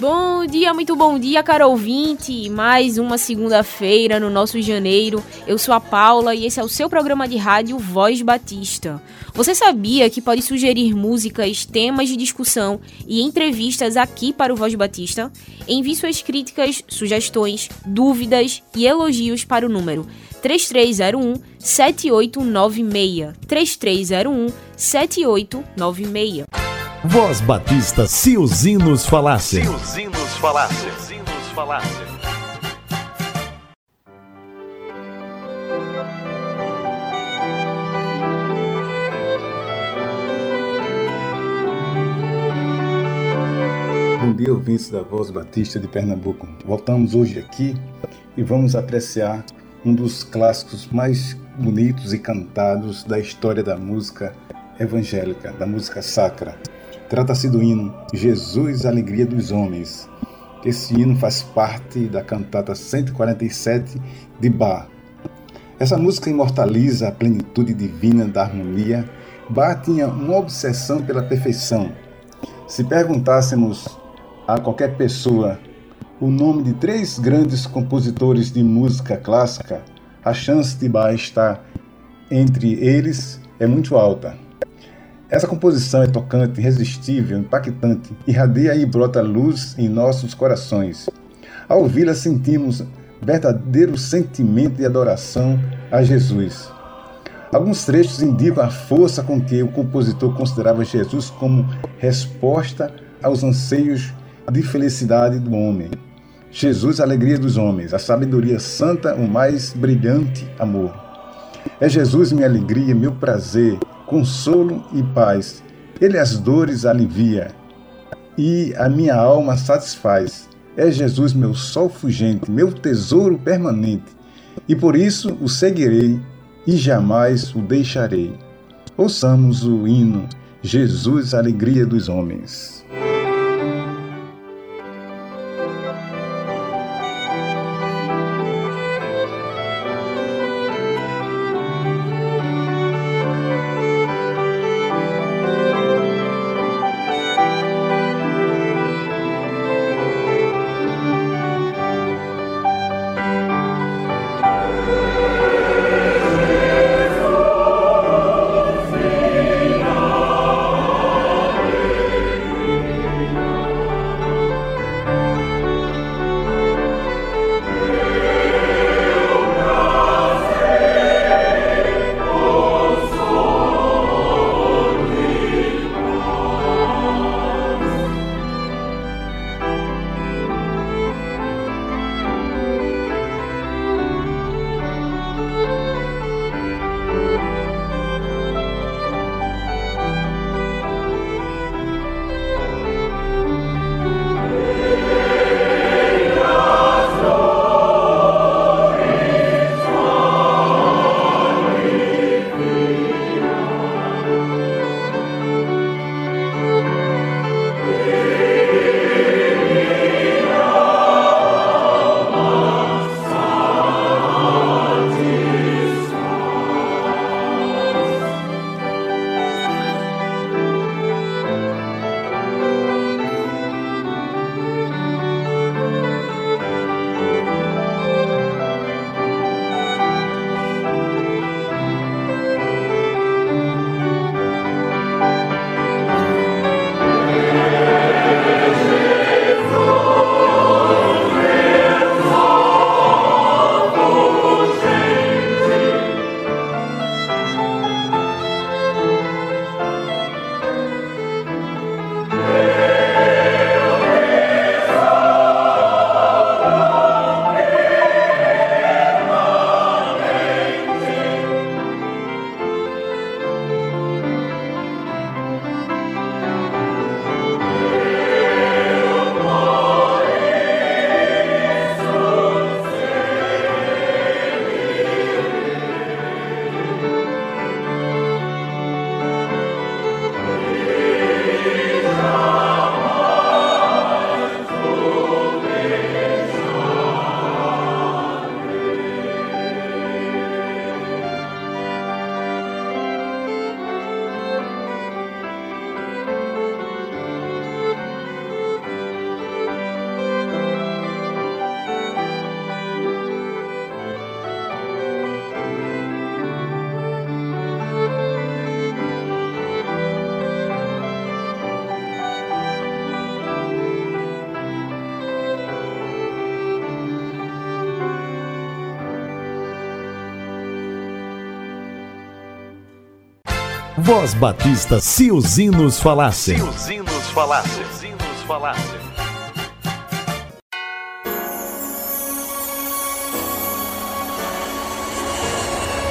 Bom dia, muito bom dia, caro ouvinte. Mais uma segunda-feira no nosso janeiro. Eu sou a Paula e esse é o seu programa de rádio Voz Batista. Você sabia que pode sugerir músicas, temas de discussão e entrevistas aqui para o Voz Batista? Envie suas críticas, sugestões, dúvidas e elogios para o número 3301 7896. 3301 7896. Voz Batista, se os hinos falassem. Se os hinos falassem. Se os hinos falassem. Bom dia, ouvintes da Voz Batista de Pernambuco. Voltamos hoje aqui e vamos apreciar um dos clássicos mais bonitos e cantados da história da música evangélica, da música sacra. Trata-se do hino Jesus, Alegria dos Homens. Esse hino faz parte da cantata 147 de Bach. Essa música imortaliza a plenitude divina da harmonia. Bach tinha uma obsessão pela perfeição. Se perguntássemos a qualquer pessoa o nome de três grandes compositores de música clássica, a chance de Bach estar entre eles é muito alta. Essa composição é tocante, irresistível, impactante, irradia e brota luz em nossos corações. Ao ouvi-la, sentimos verdadeiro sentimento de adoração a Jesus. Alguns trechos indicam a força com que o compositor considerava Jesus como resposta aos anseios de felicidade do homem. Jesus, a alegria dos homens, a sabedoria santa, o mais brilhante amor. É Jesus minha alegria, meu prazer, consolo e paz. Ele as dores alivia e a minha alma satisfaz. É Jesus meu sol fugente, meu tesouro permanente, e por isso o seguirei e jamais o deixarei. Ouçamos o hino Jesus, alegria dos homens. Voz Batista, se os hinos falassem. Se os hinos falassem. Se os hinos falassem.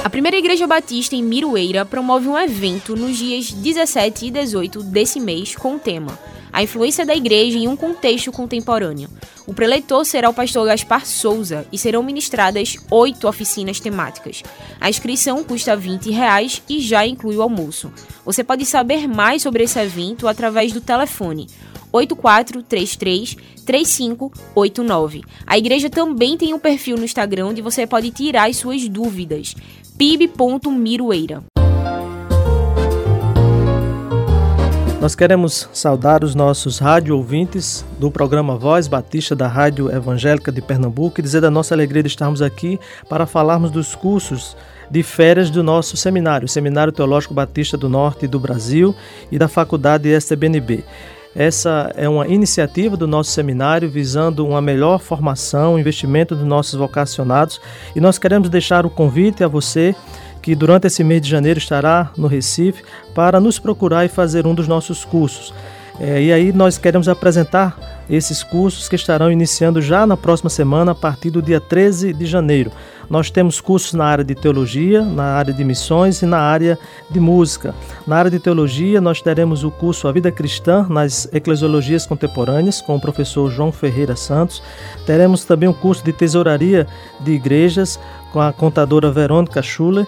A primeira igreja batista em Miroeira promove um evento nos dias 17 e 18 desse mês com o tema A influência da igreja em um contexto contemporâneo. O preleitor será o pastor Gaspar Souza e serão ministradas oito oficinas temáticas. A inscrição custa 20 reais e já inclui o almoço. Você pode saber mais sobre esse evento através do telefone 8433 3589. A igreja também tem um perfil no Instagram onde você pode tirar as suas dúvidas. pib.miroeira. Nós queremos saudar os nossos rádio ouvintes do programa Voz Batista da Rádio Evangélica de Pernambuco e dizer da nossa alegria de estarmos aqui para falarmos dos cursos de férias do nosso seminário, Seminário Teológico Batista do Norte do Brasil e da Faculdade STBNB. Essa é uma iniciativa do nosso seminário visando uma melhor formação, investimento dos nossos vocacionados e nós queremos deixar o convite a você que durante esse mês de janeiro estará no Recife para nos procurar e fazer um dos nossos cursos. É, e aí nós queremos apresentar esses cursos que estarão iniciando já na próxima semana, a partir do dia 13 de janeiro. Nós temos cursos na área de teologia, na área de missões e na área de música. Na área de teologia, nós teremos o curso A Vida Cristã nas Eclesiologias Contemporâneas, com o professor João Ferreira Santos. Teremos também um curso de tesouraria de igrejas, com a contadora Verônica Schuller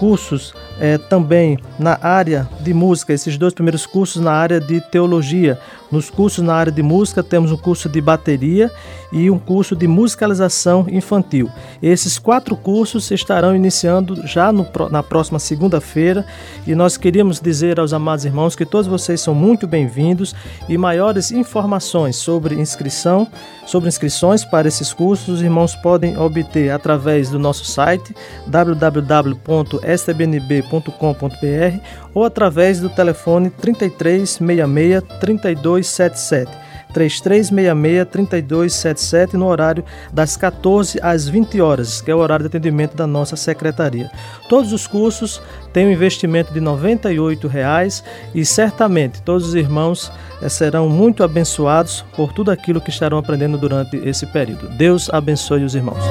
cursos é, também na área de música, esses dois primeiros cursos na área de teologia. Nos cursos na área de música, temos um curso de bateria e um curso de musicalização infantil. Esses quatro cursos estarão iniciando já no, na próxima segunda-feira e nós queríamos dizer aos amados irmãos que todos vocês são muito bem-vindos e maiores informações sobre inscrição, sobre inscrições para esses cursos, os irmãos podem obter através do nosso site www.stbnb.com.br ou através do telefone 3366 3277. 3366-3277 no horário das 14 às 20 horas, que é o horário de atendimento da nossa secretaria. Todos os cursos têm um investimento de 98 reais e certamente todos os irmãos eh, serão muito abençoados por tudo aquilo que estarão aprendendo durante esse período. Deus abençoe os irmãos.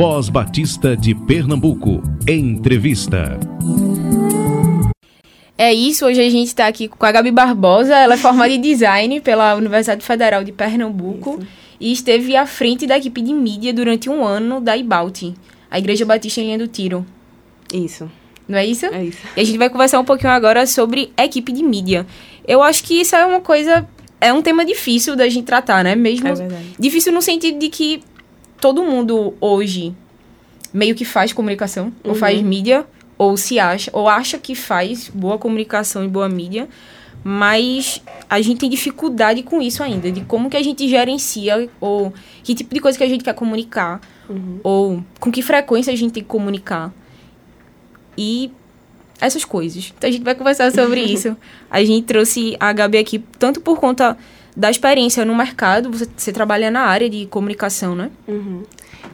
Voz Batista de Pernambuco. Entrevista. É isso, hoje a gente está aqui com a Gabi Barbosa, ela é formada em design pela Universidade Federal de Pernambuco isso. e esteve à frente da equipe de mídia durante um ano da IBALT, a Igreja Batista em Linha do Tiro. Isso. Não é isso? É isso. E a gente vai conversar um pouquinho agora sobre equipe de mídia. Eu acho que isso é uma coisa, é um tema difícil da gente tratar, né? Mesmo é verdade. difícil no sentido de que todo mundo hoje meio que faz comunicação, uhum. ou faz mídia, ou se acha, ou acha que faz boa comunicação e boa mídia, mas a gente tem dificuldade com isso ainda, de como que a gente gerencia, ou que tipo de coisa que a gente quer comunicar, uhum. ou com que frequência a gente tem que comunicar. E essas coisas. Então a gente vai conversar sobre isso. A gente trouxe a Gabi aqui tanto por conta da experiência no mercado, você, você trabalha na área de comunicação, né? Uhum.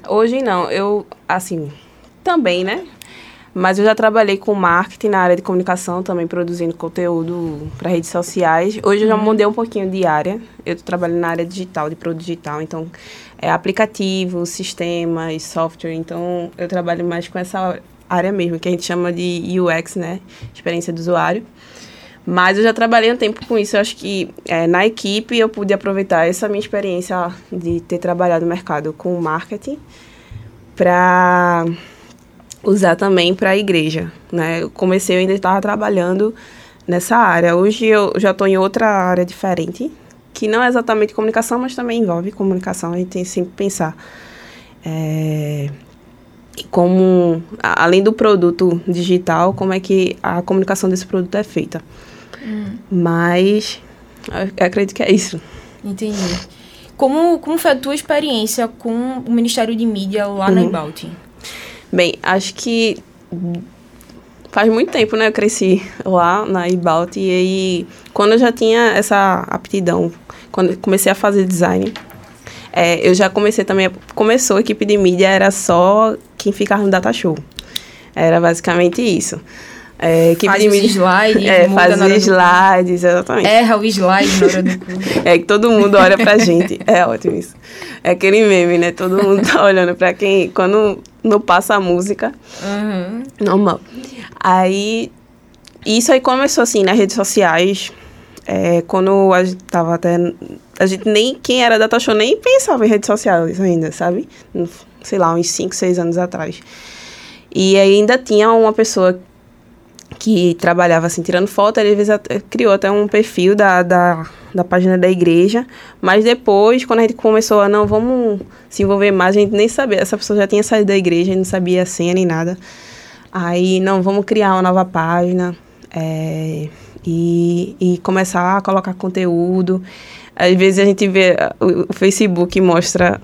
Hoje não, eu, assim, também, né? Mas eu já trabalhei com marketing na área de comunicação, também produzindo conteúdo para redes sociais. Hoje eu já uhum. mudei um pouquinho de área. Eu trabalho na área digital, de produto digital. Então, é aplicativo, sistemas, software. Então, eu trabalho mais com essa área mesmo, que a gente chama de UX, né? Experiência do usuário. Mas eu já trabalhei um tempo com isso. Eu acho que é, na equipe eu pude aproveitar essa minha experiência de ter trabalhado no mercado com marketing para usar também para a igreja. Né? Eu comecei, eu ainda estava trabalhando nessa área. Hoje eu já estou em outra área diferente, que não é exatamente comunicação, mas também envolve comunicação. A gente tem sempre que pensar. É, como, além do produto digital, como é que a comunicação desse produto é feita. Hum. Mas eu acredito que é isso. Entendi. Como, como foi a tua experiência com o Ministério de Mídia lá uhum. na Ibalt? Bem, acho que faz muito tempo, né? Eu cresci lá na Ibalt e aí, quando eu já tinha essa aptidão, quando comecei a fazer design, É, eu já comecei também, começou a equipe de mídia, era só quem ficava no data show. Era basicamente isso. É, equipe Faz os slides, é, na hora fazia do- slides, exatamente. Erra o slide na hora do cu. É que todo mundo olha pra gente. É ótimo isso. É aquele meme, né? Todo mundo tá olhando pra quem. Quando não passa a música, Uhum. normal. Aí. Isso aí começou assim nas redes sociais. É, quando a gente tava até. A gente nem. Quem era data show nem pensava em redes sociais ainda, sabe? Sei lá, uns 5, 6 anos atrás. E ainda tinha uma pessoa que trabalhava assim, tirando foto, ele criou até um perfil da, da, da página da igreja, mas depois, quando a gente começou a, não, vamos se envolver mais, a gente nem sabia, essa pessoa já tinha saído da igreja, a gente não sabia a senha nem nada. Aí, não, vamos criar uma nova página é, e, e começar a colocar conteúdo. Às vezes a gente vê, ah, o, o Facebook mostra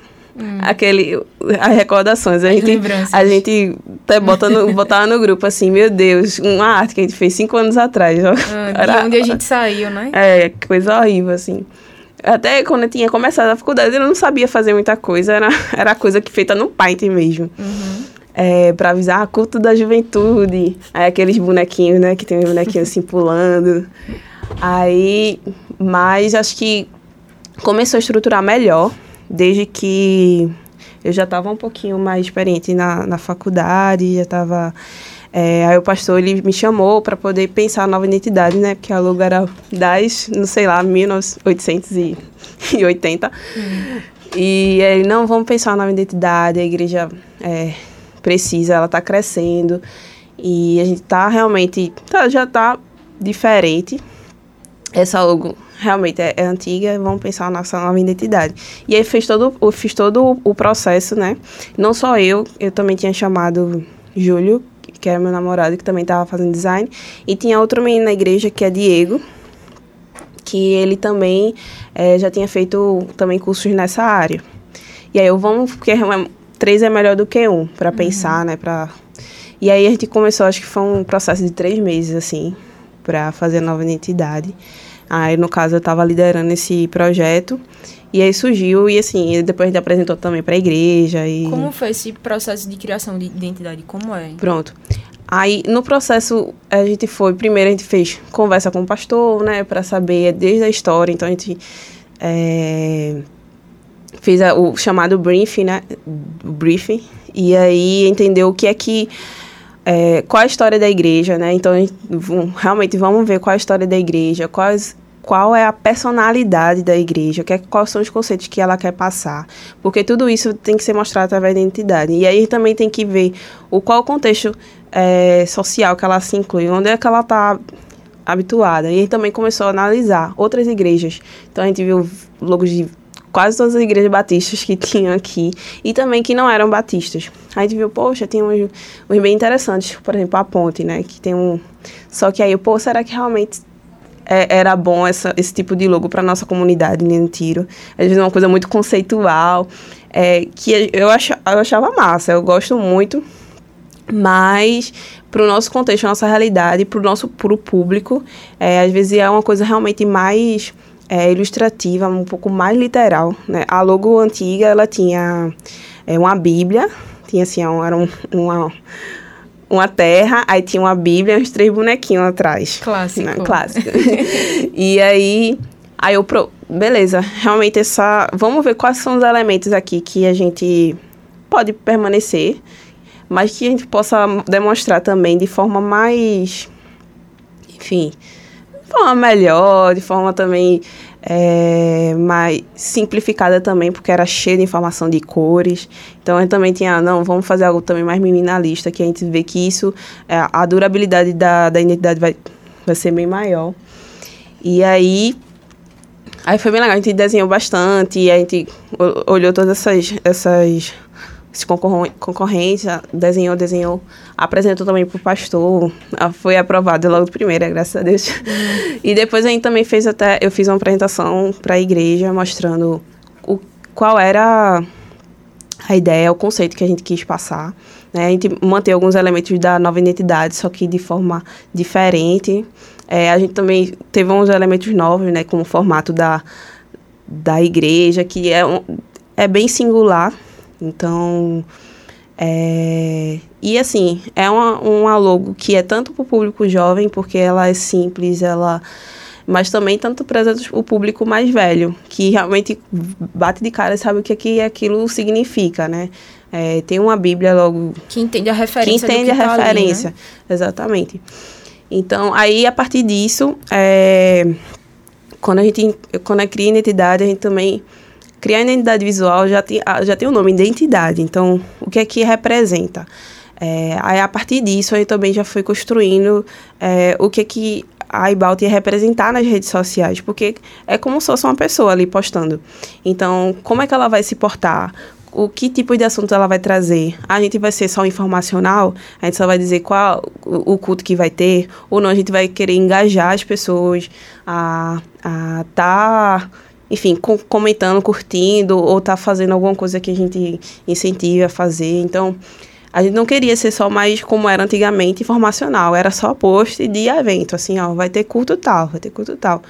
aquele, as recordações. A As gente, lembranças. a gente até bota no, botava no grupo assim, meu Deus, uma arte que a gente fez cinco anos atrás. ó. Ah, de onde a gente saiu, né? É, coisa horrível, assim. Até quando eu tinha começado a faculdade, eu não sabia fazer muita coisa, era, era coisa que feita no Paint mesmo. É, pra avisar a culto da juventude. Aí aqueles bonequinhos, né, que tem os bonequinhos assim pulando. Aí, mas acho que começou a estruturar melhor, desde que eu já estava um pouquinho mais experiente na, na faculdade, já estava... aí o pastor, ele me chamou para poder pensar a nova identidade, né? Porque a logo era das, não sei lá, 1880. E ele, não, vamos pensar na nova identidade, a igreja é, precisa, ela está crescendo. E a gente tá realmente, tá, já tá diferente. Essa logo realmente é, é antiga, vamos pensar na nossa nova identidade. E aí fez todo, fiz todo o processo, né? Não só eu, eu também tinha chamado Júlio, que era meu namorado, que também estava fazendo design. E tinha outro menino na igreja, que é Diego, que ele também eh, já tinha feito também cursos nessa área. E aí eu vamos, porque é- três é melhor do que um, para pensar, né? Pra... E aí a gente começou, acho que foi um processo de três meses, assim, para fazer a nova identidade. Aí, no caso, eu estava liderando esse projeto. E aí surgiu, e assim, depois a gente apresentou também para a igreja. E... Como foi esse processo de criação de identidade? Como é? Pronto. Aí, no processo, a gente foi... Primeiro, a gente fez conversa com o pastor, né? Para saber desde a história. Então, a gente é, fez a- o chamado briefing, né? O briefing. E aí, entendeu o que é que... é, qual a história da igreja, né? Então, gente, realmente, vamos ver qual a história da igreja, quais... Qual é a personalidade da igreja? Que é, quais são os conceitos que ela quer passar? Porque tudo isso tem que ser mostrado através da identidade. E aí também tem que ver o qual o contexto eh, social que ela se inclui, onde é que ela está habituada. E aí também começou a analisar outras igrejas. Então a gente viu logos de quase todas as igrejas batistas que tinham aqui e também que não eram batistas. Aí a gente viu, poxa, tem uns, uns bem interessantes, por exemplo, a ponte, né, que tem um... Só que aí, pô, será que realmente é- era bom essa, esse tipo de logo para nossa comunidade nem tiro. Às vezes é uma coisa muito conceitual, é, que eu, acha, eu achava massa, eu gosto muito, mas para o nosso contexto, nossa realidade, para o nosso pro público, é, às vezes é uma coisa realmente mais é, ilustrativa, um pouco mais literal. Né? A logo antiga, ela tinha é, uma bíblia, tinha assim, era um, uma, uma terra, aí tinha uma bíblia e uns três bonequinhos atrás. Clássico. Né? Clássico. e aí, aí eu, pro, beleza, realmente essa, vamos ver quais são os elementos aqui que a gente pode permanecer, mas que a gente possa demonstrar também de forma mais, enfim, de forma melhor, de forma também é, simplificada também, porque era cheio de informação de cores. Então gente também tinha, não, vamos fazer algo também mais minimalista, que a gente vê que isso, é, a durabilidade da, da identidade vai, vai ser bem maior. E aí, aí foi bem legal, a gente desenhou bastante, e a gente olhou todas essas, essas concorrentes, ah, desenhou, desenhou, apresentou também pro pastor, ah, foi aprovado logo de primeira, graças a Deus. E depois a gente também fez até, eu fiz uma apresentação para a igreja mostrando o, qual era a ideia, o conceito que a gente quis passar. Né? A gente manteve alguns elementos da nova identidade, só que de forma diferente. É, a gente também teve uns elementos novos, né, como o formato da, da igreja, que é um, é bem singular. Então, é, e assim, é uma, uma logo que é tanto para o público jovem, porque ela é simples, ela mas também tanto para o público mais velho, que realmente bate de cara e sabe o que, que aquilo significa, né? É, tem uma Bíblia logo... Que entende a referência Que entende a tá referência, ali, né? exatamente. Então, aí, a partir disso, é, quando a gente quando a cria identidade, a gente também criar identidade visual já tem, já tem o nome identidade. Então, o que é que representa? É, aí, a partir disso, aí também já foi construindo é, o que é que a Ibalt ia representar nas redes sociais, porque é como se fosse uma pessoa ali postando. Então, como é que ela vai se portar? o que tipo de assunto ela vai trazer. A gente vai ser só informacional, a gente só vai dizer qual o, culto que vai ter, ou não, a gente vai querer engajar as pessoas a estar, tá, enfim, com, comentando, curtindo, ou tá fazendo alguma coisa que a gente incentive a fazer. Então, a gente não queria ser só mais como era antigamente, informacional. Era só post de evento, assim, ó, vai ter culto tal, vai ter culto tal.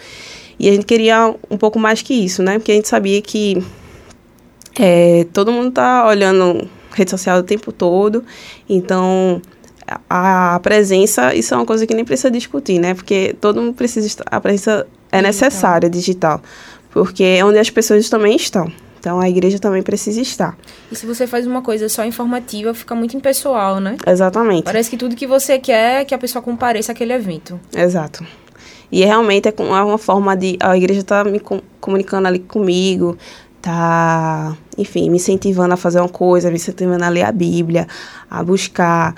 E a gente queria um pouco mais que isso, né? Porque a gente sabia que é, todo mundo tá olhando rede social o tempo todo, então a, a, presença, isso é uma coisa que nem precisa discutir, né? Porque todo mundo precisa a presença é necessária digital, porque é onde as pessoas também estão. Então a igreja também precisa estar. E se você faz uma coisa só informativa, fica muito impessoal, né? Exatamente. Parece que tudo que você quer é que a pessoa compareça àquele evento. Exato. E realmente é, é uma forma de. A igreja está me comunicando ali comigo, tá, enfim, me incentivando a fazer uma coisa, me incentivando a ler a Bíblia, a buscar.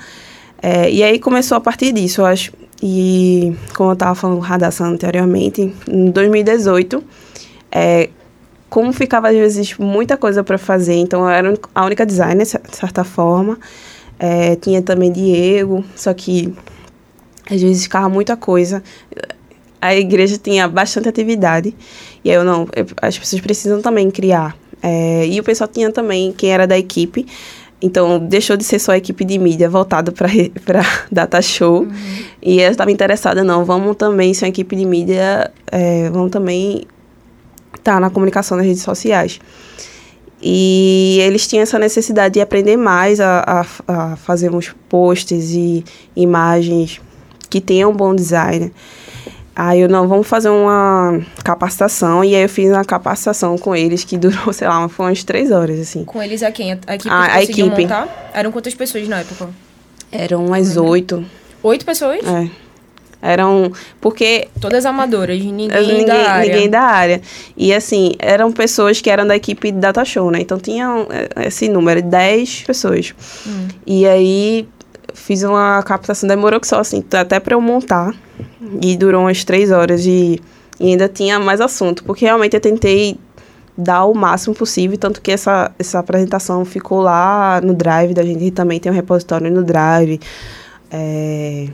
É, e aí começou a partir disso, eu acho. E como eu estava falando com Radassan anteriormente, em 2018, é, como ficava às vezes muita coisa para fazer, então eu era a única designer, de certa forma. É, tinha também Diego, só que às vezes ficava muita coisa. A igreja tinha bastante atividade. E aí eu não, eu, as pessoas precisam também criar. É, e o pessoal tinha também, quem era da equipe, então, deixou de ser só a equipe de mídia voltado para data show. Uhum. E eu estava interessada, não, vamos também ser uma equipe de mídia, é, vamos também tá na comunicação nas redes sociais. E eles tinham essa necessidade de aprender mais a, a, a fazer uns posts e imagens que tenham um bom design. Aí eu, não, vamos fazer uma capacitação. E aí eu fiz uma capacitação com eles que durou, sei lá, foi umas três horas, assim. Com eles a quem? A equipe a, a equipe. montar? Eram quantas pessoas na época? Eram umas oito. Oito pessoas? É. Eram. Porque. Todas amadoras, ninguém, ninguém da área. Ninguém da área. E assim, eram pessoas que eram da equipe Data Show, né? Então tinham é, esse número, dez pessoas. Hum. E aí fiz uma captação, demorou que só assim, até para eu montar. E durou umas três horas e, e ainda tinha mais assunto, porque realmente eu tentei dar o máximo possível, tanto que essa, essa apresentação ficou lá no Drive da gente, também tem um repositório no Drive. É,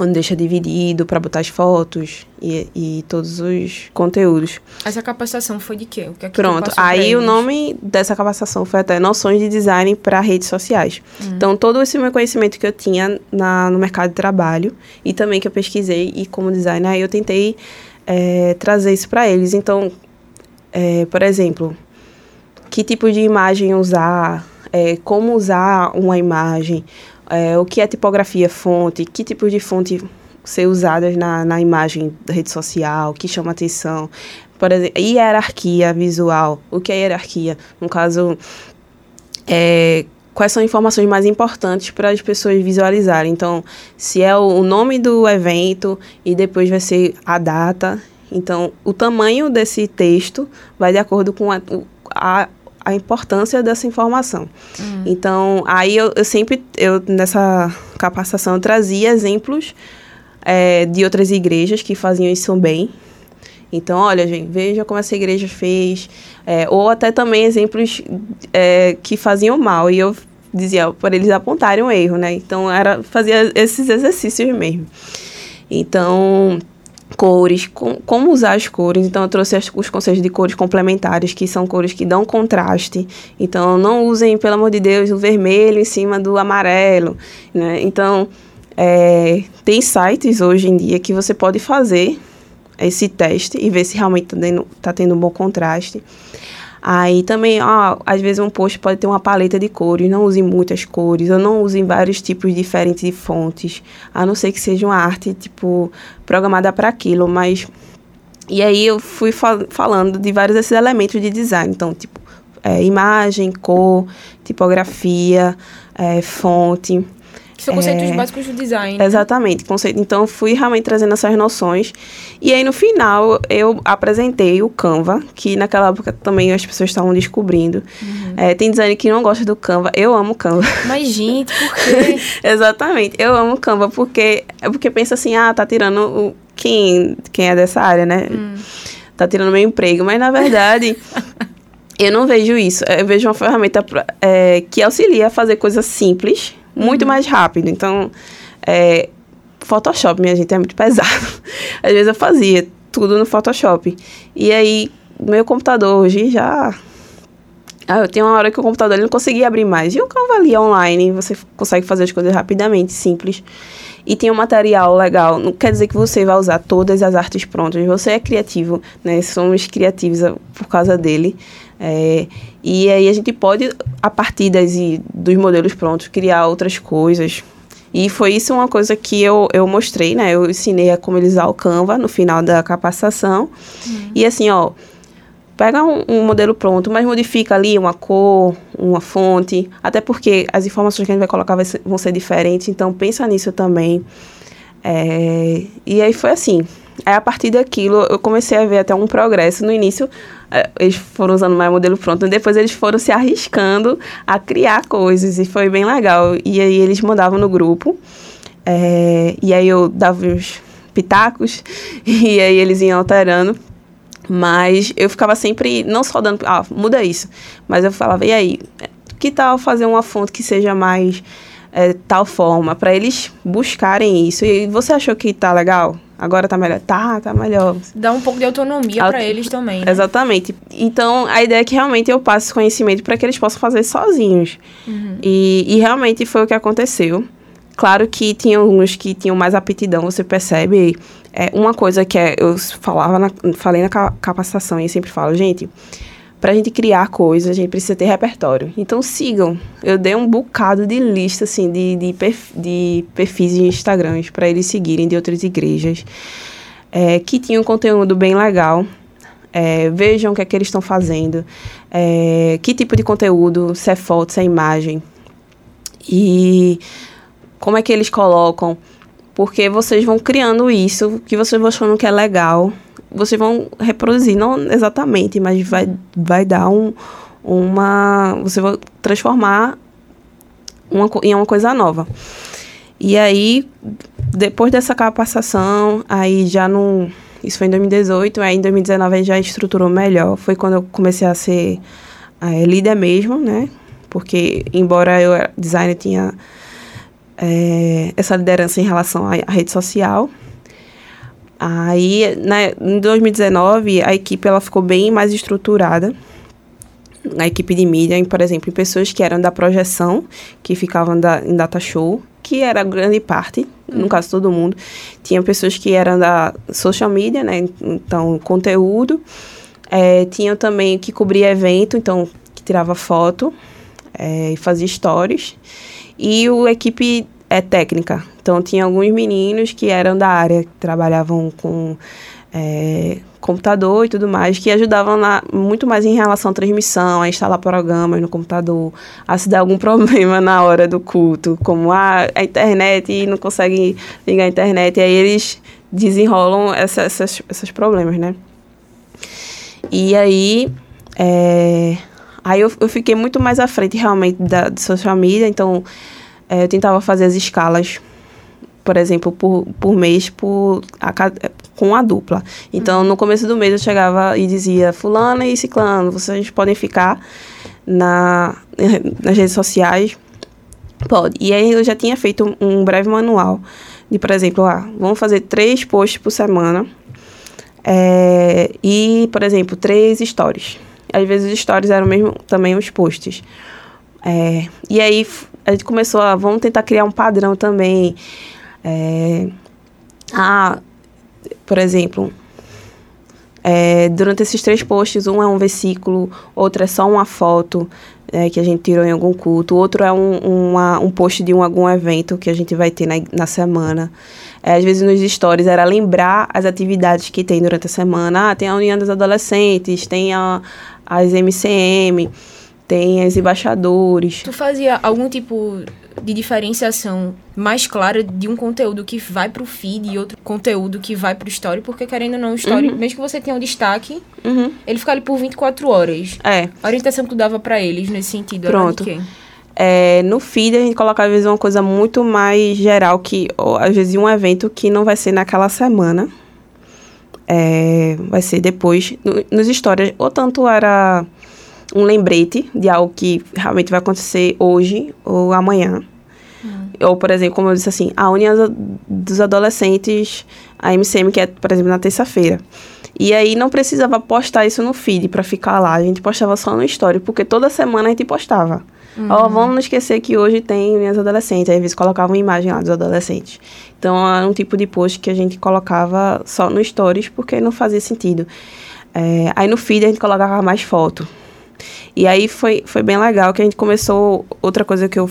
onde deixa dividido para botar as fotos e, e, todos os conteúdos. Essa capacitação foi de quê? O que é que Pronto, aí o nome dessa capacitação foi até Noções de Design para Redes Sociais. Hum. Então, todo esse meu conhecimento que eu tinha na, no mercado de trabalho e também que eu pesquisei e como designer, aí eu tentei é, trazer isso para eles. Então, é, por exemplo, que tipo de imagem usar, é, como usar uma imagem, é, o que é tipografia fonte, que tipo de fonte ser usadas na, na imagem da rede social, que chama atenção. Por exemplo, hierarquia visual. O que é hierarquia? No caso, é, quais são informações mais importantes para as pessoas visualizarem. Então, se é o nome do evento e depois vai ser a data. Então, o tamanho desse texto vai de acordo com a, a a importância dessa informação. Uhum. Então, aí eu, eu, sempre, eu nessa capacitação, eu trazia exemplos é, de outras igrejas que faziam isso bem. Então, olha, gente, veja como essa igreja fez. É, ou até também exemplos é, que faziam mal. E eu dizia para eles apontarem o erro, né? Então, era, fazia esses exercícios mesmo. Então, cores, com, como usar as cores. Então, eu trouxe as, os conceitos de cores complementares, que são cores que dão contraste. Então, não usem, pelo amor de Deus, o vermelho em cima do amarelo. Né? Então, é, tem sites hoje em dia que você pode fazer esse teste e ver se realmente está tendo, tá tendo um bom contraste. Aí também, ó, às vezes um post pode ter uma paleta de cores, não use muitas cores, ou não use vários tipos diferentes de fontes, a não ser que seja uma arte, tipo, programada para aquilo, mas... E aí eu fui fal falando de vários desses elementos de design, então, tipo, é, imagem, cor, tipografia, é, fonte... Que são conceitos É, básicos do design. Exatamente, conceito. Então, fui realmente trazendo essas noções. E aí, no final, eu apresentei o Canva, que naquela época também as pessoas estavam descobrindo. É, tem design que não gosta do Canva. Eu amo Canva. Mas, gente, por quê? Exatamente, eu amo Canva, porque porque pensa assim, ah, tá tirando o. Quem, quem é dessa área, né? Tá tirando meu emprego. Mas, na verdade. Eu não vejo isso. Eu vejo uma ferramenta é, que auxilia a fazer coisas simples, muito mais rápido. Então, é, Photoshop, minha gente, é muito pesado. Às vezes eu fazia tudo no Photoshop. E aí, meu computador hoje já. Ah, eu tenho uma hora que o computador ele não conseguia abrir mais. E o Canva ali online, você consegue fazer as coisas rapidamente, simples. E tem um material legal. Não quer dizer que você vai usar todas as artes prontas. Você é criativo, né? Somos criativos ah, por causa dele. É, e aí a gente pode, a partir das, dos modelos prontos, criar outras coisas. E foi isso uma coisa que eu, eu mostrei, né? Eu ensinei a como eles usar o Canva no final da capacitação. E assim, ó, pega um, um modelo pronto, mas modifica ali uma cor, uma fonte, até porque as informações que a gente vai colocar vai ser- vão ser diferentes, então pensa nisso também. É, e aí foi assim. Aí a partir daquilo eu comecei a ver até um progresso. No início eh, eles foram usando mais modelo pronto, e depois eles foram se arriscando a criar coisas e foi bem legal. E aí eles mandavam no grupo. é, e aí eu dava os pitacos e aí eles iam alterando. Mas eu ficava sempre, não só dando, ah, muda isso. Mas eu falava, e aí, que tal fazer uma fonte que seja mais é, tal forma, para eles buscarem isso. E você achou que tá legal? Agora tá melhor? Tá, tá melhor. Dá um pouco de autonomia Auto- pra eles também, né? Exatamente. Então, a ideia é que realmente eu passe esse conhecimento para que eles possam fazer sozinhos. E, e realmente foi o que aconteceu. Claro que tinha uns que tinham mais aptidão, você percebe. É, uma coisa que é, eu falava na, falei na ca- capacitação e sempre falo, gente, pra gente criar coisas, a gente precisa ter repertório. Então sigam. Eu dei um bocado de lista, assim, de, de, perf- de perfis Instagrams para eles seguirem de outras igrejas. é, que tinham conteúdo bem legal. É, vejam o que é que eles estão fazendo. é, que tipo de conteúdo, se é foto, se é imagem. E como é que eles colocam. Porque vocês vão criando isso, que vocês vão achando que é legal. Vocês vão reproduzir, não exatamente, mas vai, vai dar um, uma. Você vai transformar uma, em uma coisa nova. E aí, depois dessa capacitação, aí já não. Isso foi em 2018, aí em 2019 aí já estruturou melhor. Foi quando eu comecei a ser eh, líder mesmo, né? Porque, embora eu designer, tinha eh, essa liderança em relação à, à rede social. Aí, né, em 2019, a equipe ela ficou bem mais estruturada. A equipe de mídia, por exemplo, em pessoas que eram da projeção, que ficavam da, em data show, que era grande parte, no caso todo mundo. Tinha pessoas que eram da social media, né? Então, conteúdo. É, tinha também que cobria evento, então, que tirava foto é, e fazia stories. E o equipe é técnica. Então, tinha alguns meninos que eram da área, que trabalhavam com é, computador e tudo mais, que ajudavam na, muito mais em relação à transmissão, a instalar programas no computador, a se dar algum problema na hora do culto, como ah, a internet e não consegue ligar a internet, e aí eles desenrolam essa, essas, esses problemas, né? E aí, é, aí eu, eu fiquei muito mais à frente realmente da, de social media, então é, eu tentava fazer as escalas, por exemplo, por, por mês por a, com a dupla. Então, no começo do mês eu chegava e dizia, fulano e ciclano, vocês podem ficar na, nas redes sociais. Pode. E aí eu já tinha feito um, um breve manual de, por exemplo, ah, vamos fazer três posts por semana. É, e, por exemplo, três stories. Às vezes os stories eram mesmo também os posts. É, e aí a gente começou a, vamos tentar criar um padrão também. É, ah, por exemplo, É, durante esses três posts, um é um versículo, outro é só uma foto é, que a gente tirou em algum culto, outro é um, uma, um post de um, algum evento que a gente vai ter na, na semana. É, às vezes nos stories era lembrar as atividades que tem durante a semana. Ah, tem a União dos Adolescentes, tem a, as MCM, tem os embaixadores. Tu fazia algum tipo de diferenciação mais clara de um conteúdo que vai pro feed e outro conteúdo que vai pro story, porque querendo ou não, o story, Uhum. mesmo que você tenha um destaque, Uhum. ele fica ali por 24 horas. É. A orientação que tu dava pra eles nesse sentido Pronto. era de quê? É, no feed a gente coloca às vezes uma coisa muito mais geral que ou, às vezes um evento que não vai ser naquela semana É, vai ser depois no- nos stories. Ou tanto era um lembrete de algo que realmente vai acontecer hoje ou amanhã. Ou por exemplo como eu disse assim a União dos Adolescentes a MCM que é por exemplo na terça-feira e aí não precisava postar isso no feed para ficar lá a gente postava só no story porque toda semana a gente postava Ó, vamos não esquecer que hoje tem Uniões Adolescentes. Aí, às vezes, colocava uma imagem lá dos adolescentes. Então, era um tipo de post que a gente colocava só no Stories, porque não fazia sentido. É, aí, no feed, a gente colocava mais foto. E aí, foi, foi bem legal que a gente começou... Outra coisa que eu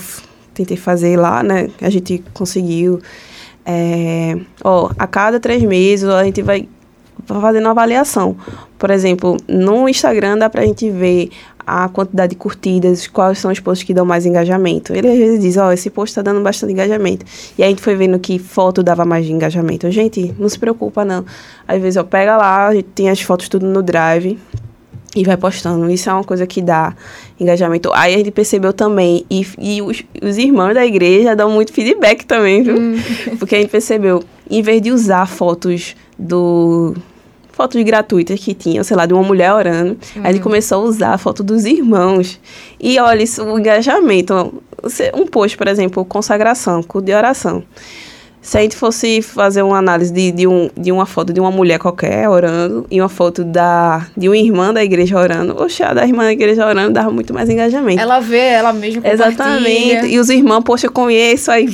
tentei fazer lá, né? A gente conseguiu... É, ó, a cada três meses, a gente vai fazendo uma avaliação. Por exemplo, no Instagram dá pra gente ver a quantidade de curtidas, quais são os posts que dão mais engajamento. Ele às vezes diz, ó, esse post tá dando bastante engajamento. E aí a gente foi vendo que foto dava mais de engajamento. Gente, não se preocupa não. Às vezes eu pega lá, tem as fotos tudo no Drive e vai postando. Isso é uma coisa que dá engajamento. Aí a gente percebeu também, e, e os, os irmãos da igreja dão muito feedback também, viu? Porque a gente percebeu, em vez de usar fotos do fotos gratuitas que tinham, sei lá, de uma mulher orando. A gente começou a usar a foto dos irmãos. E olha isso, o engajamento. Um post, por exemplo, consagração, culto de oração. Se a gente fosse fazer uma análise de, de, um, de uma foto de uma mulher qualquer orando e uma foto da, de uma irmã da igreja orando, oxe, a da irmã da igreja orando dava muito mais engajamento. Ela vê, ela mesma compartilha. Exatamente. E os irmãos, poxa, eu conheço, aí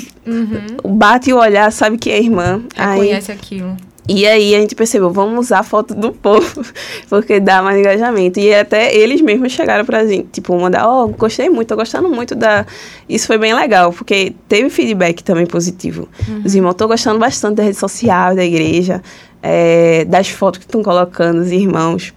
bate o olhar, sabe que é irmã. Aí, Reconhece aquilo. E aí a gente percebeu, vamos usar a foto do povo, porque dá mais engajamento. E até eles mesmos chegaram pra gente, tipo, mandar, ó, gostei muito, tô gostando muito da... Isso foi bem legal, porque teve feedback também positivo. Os irmãos estão gostando bastante da rede social, da igreja, é, das fotos que estão colocando, os irmãos.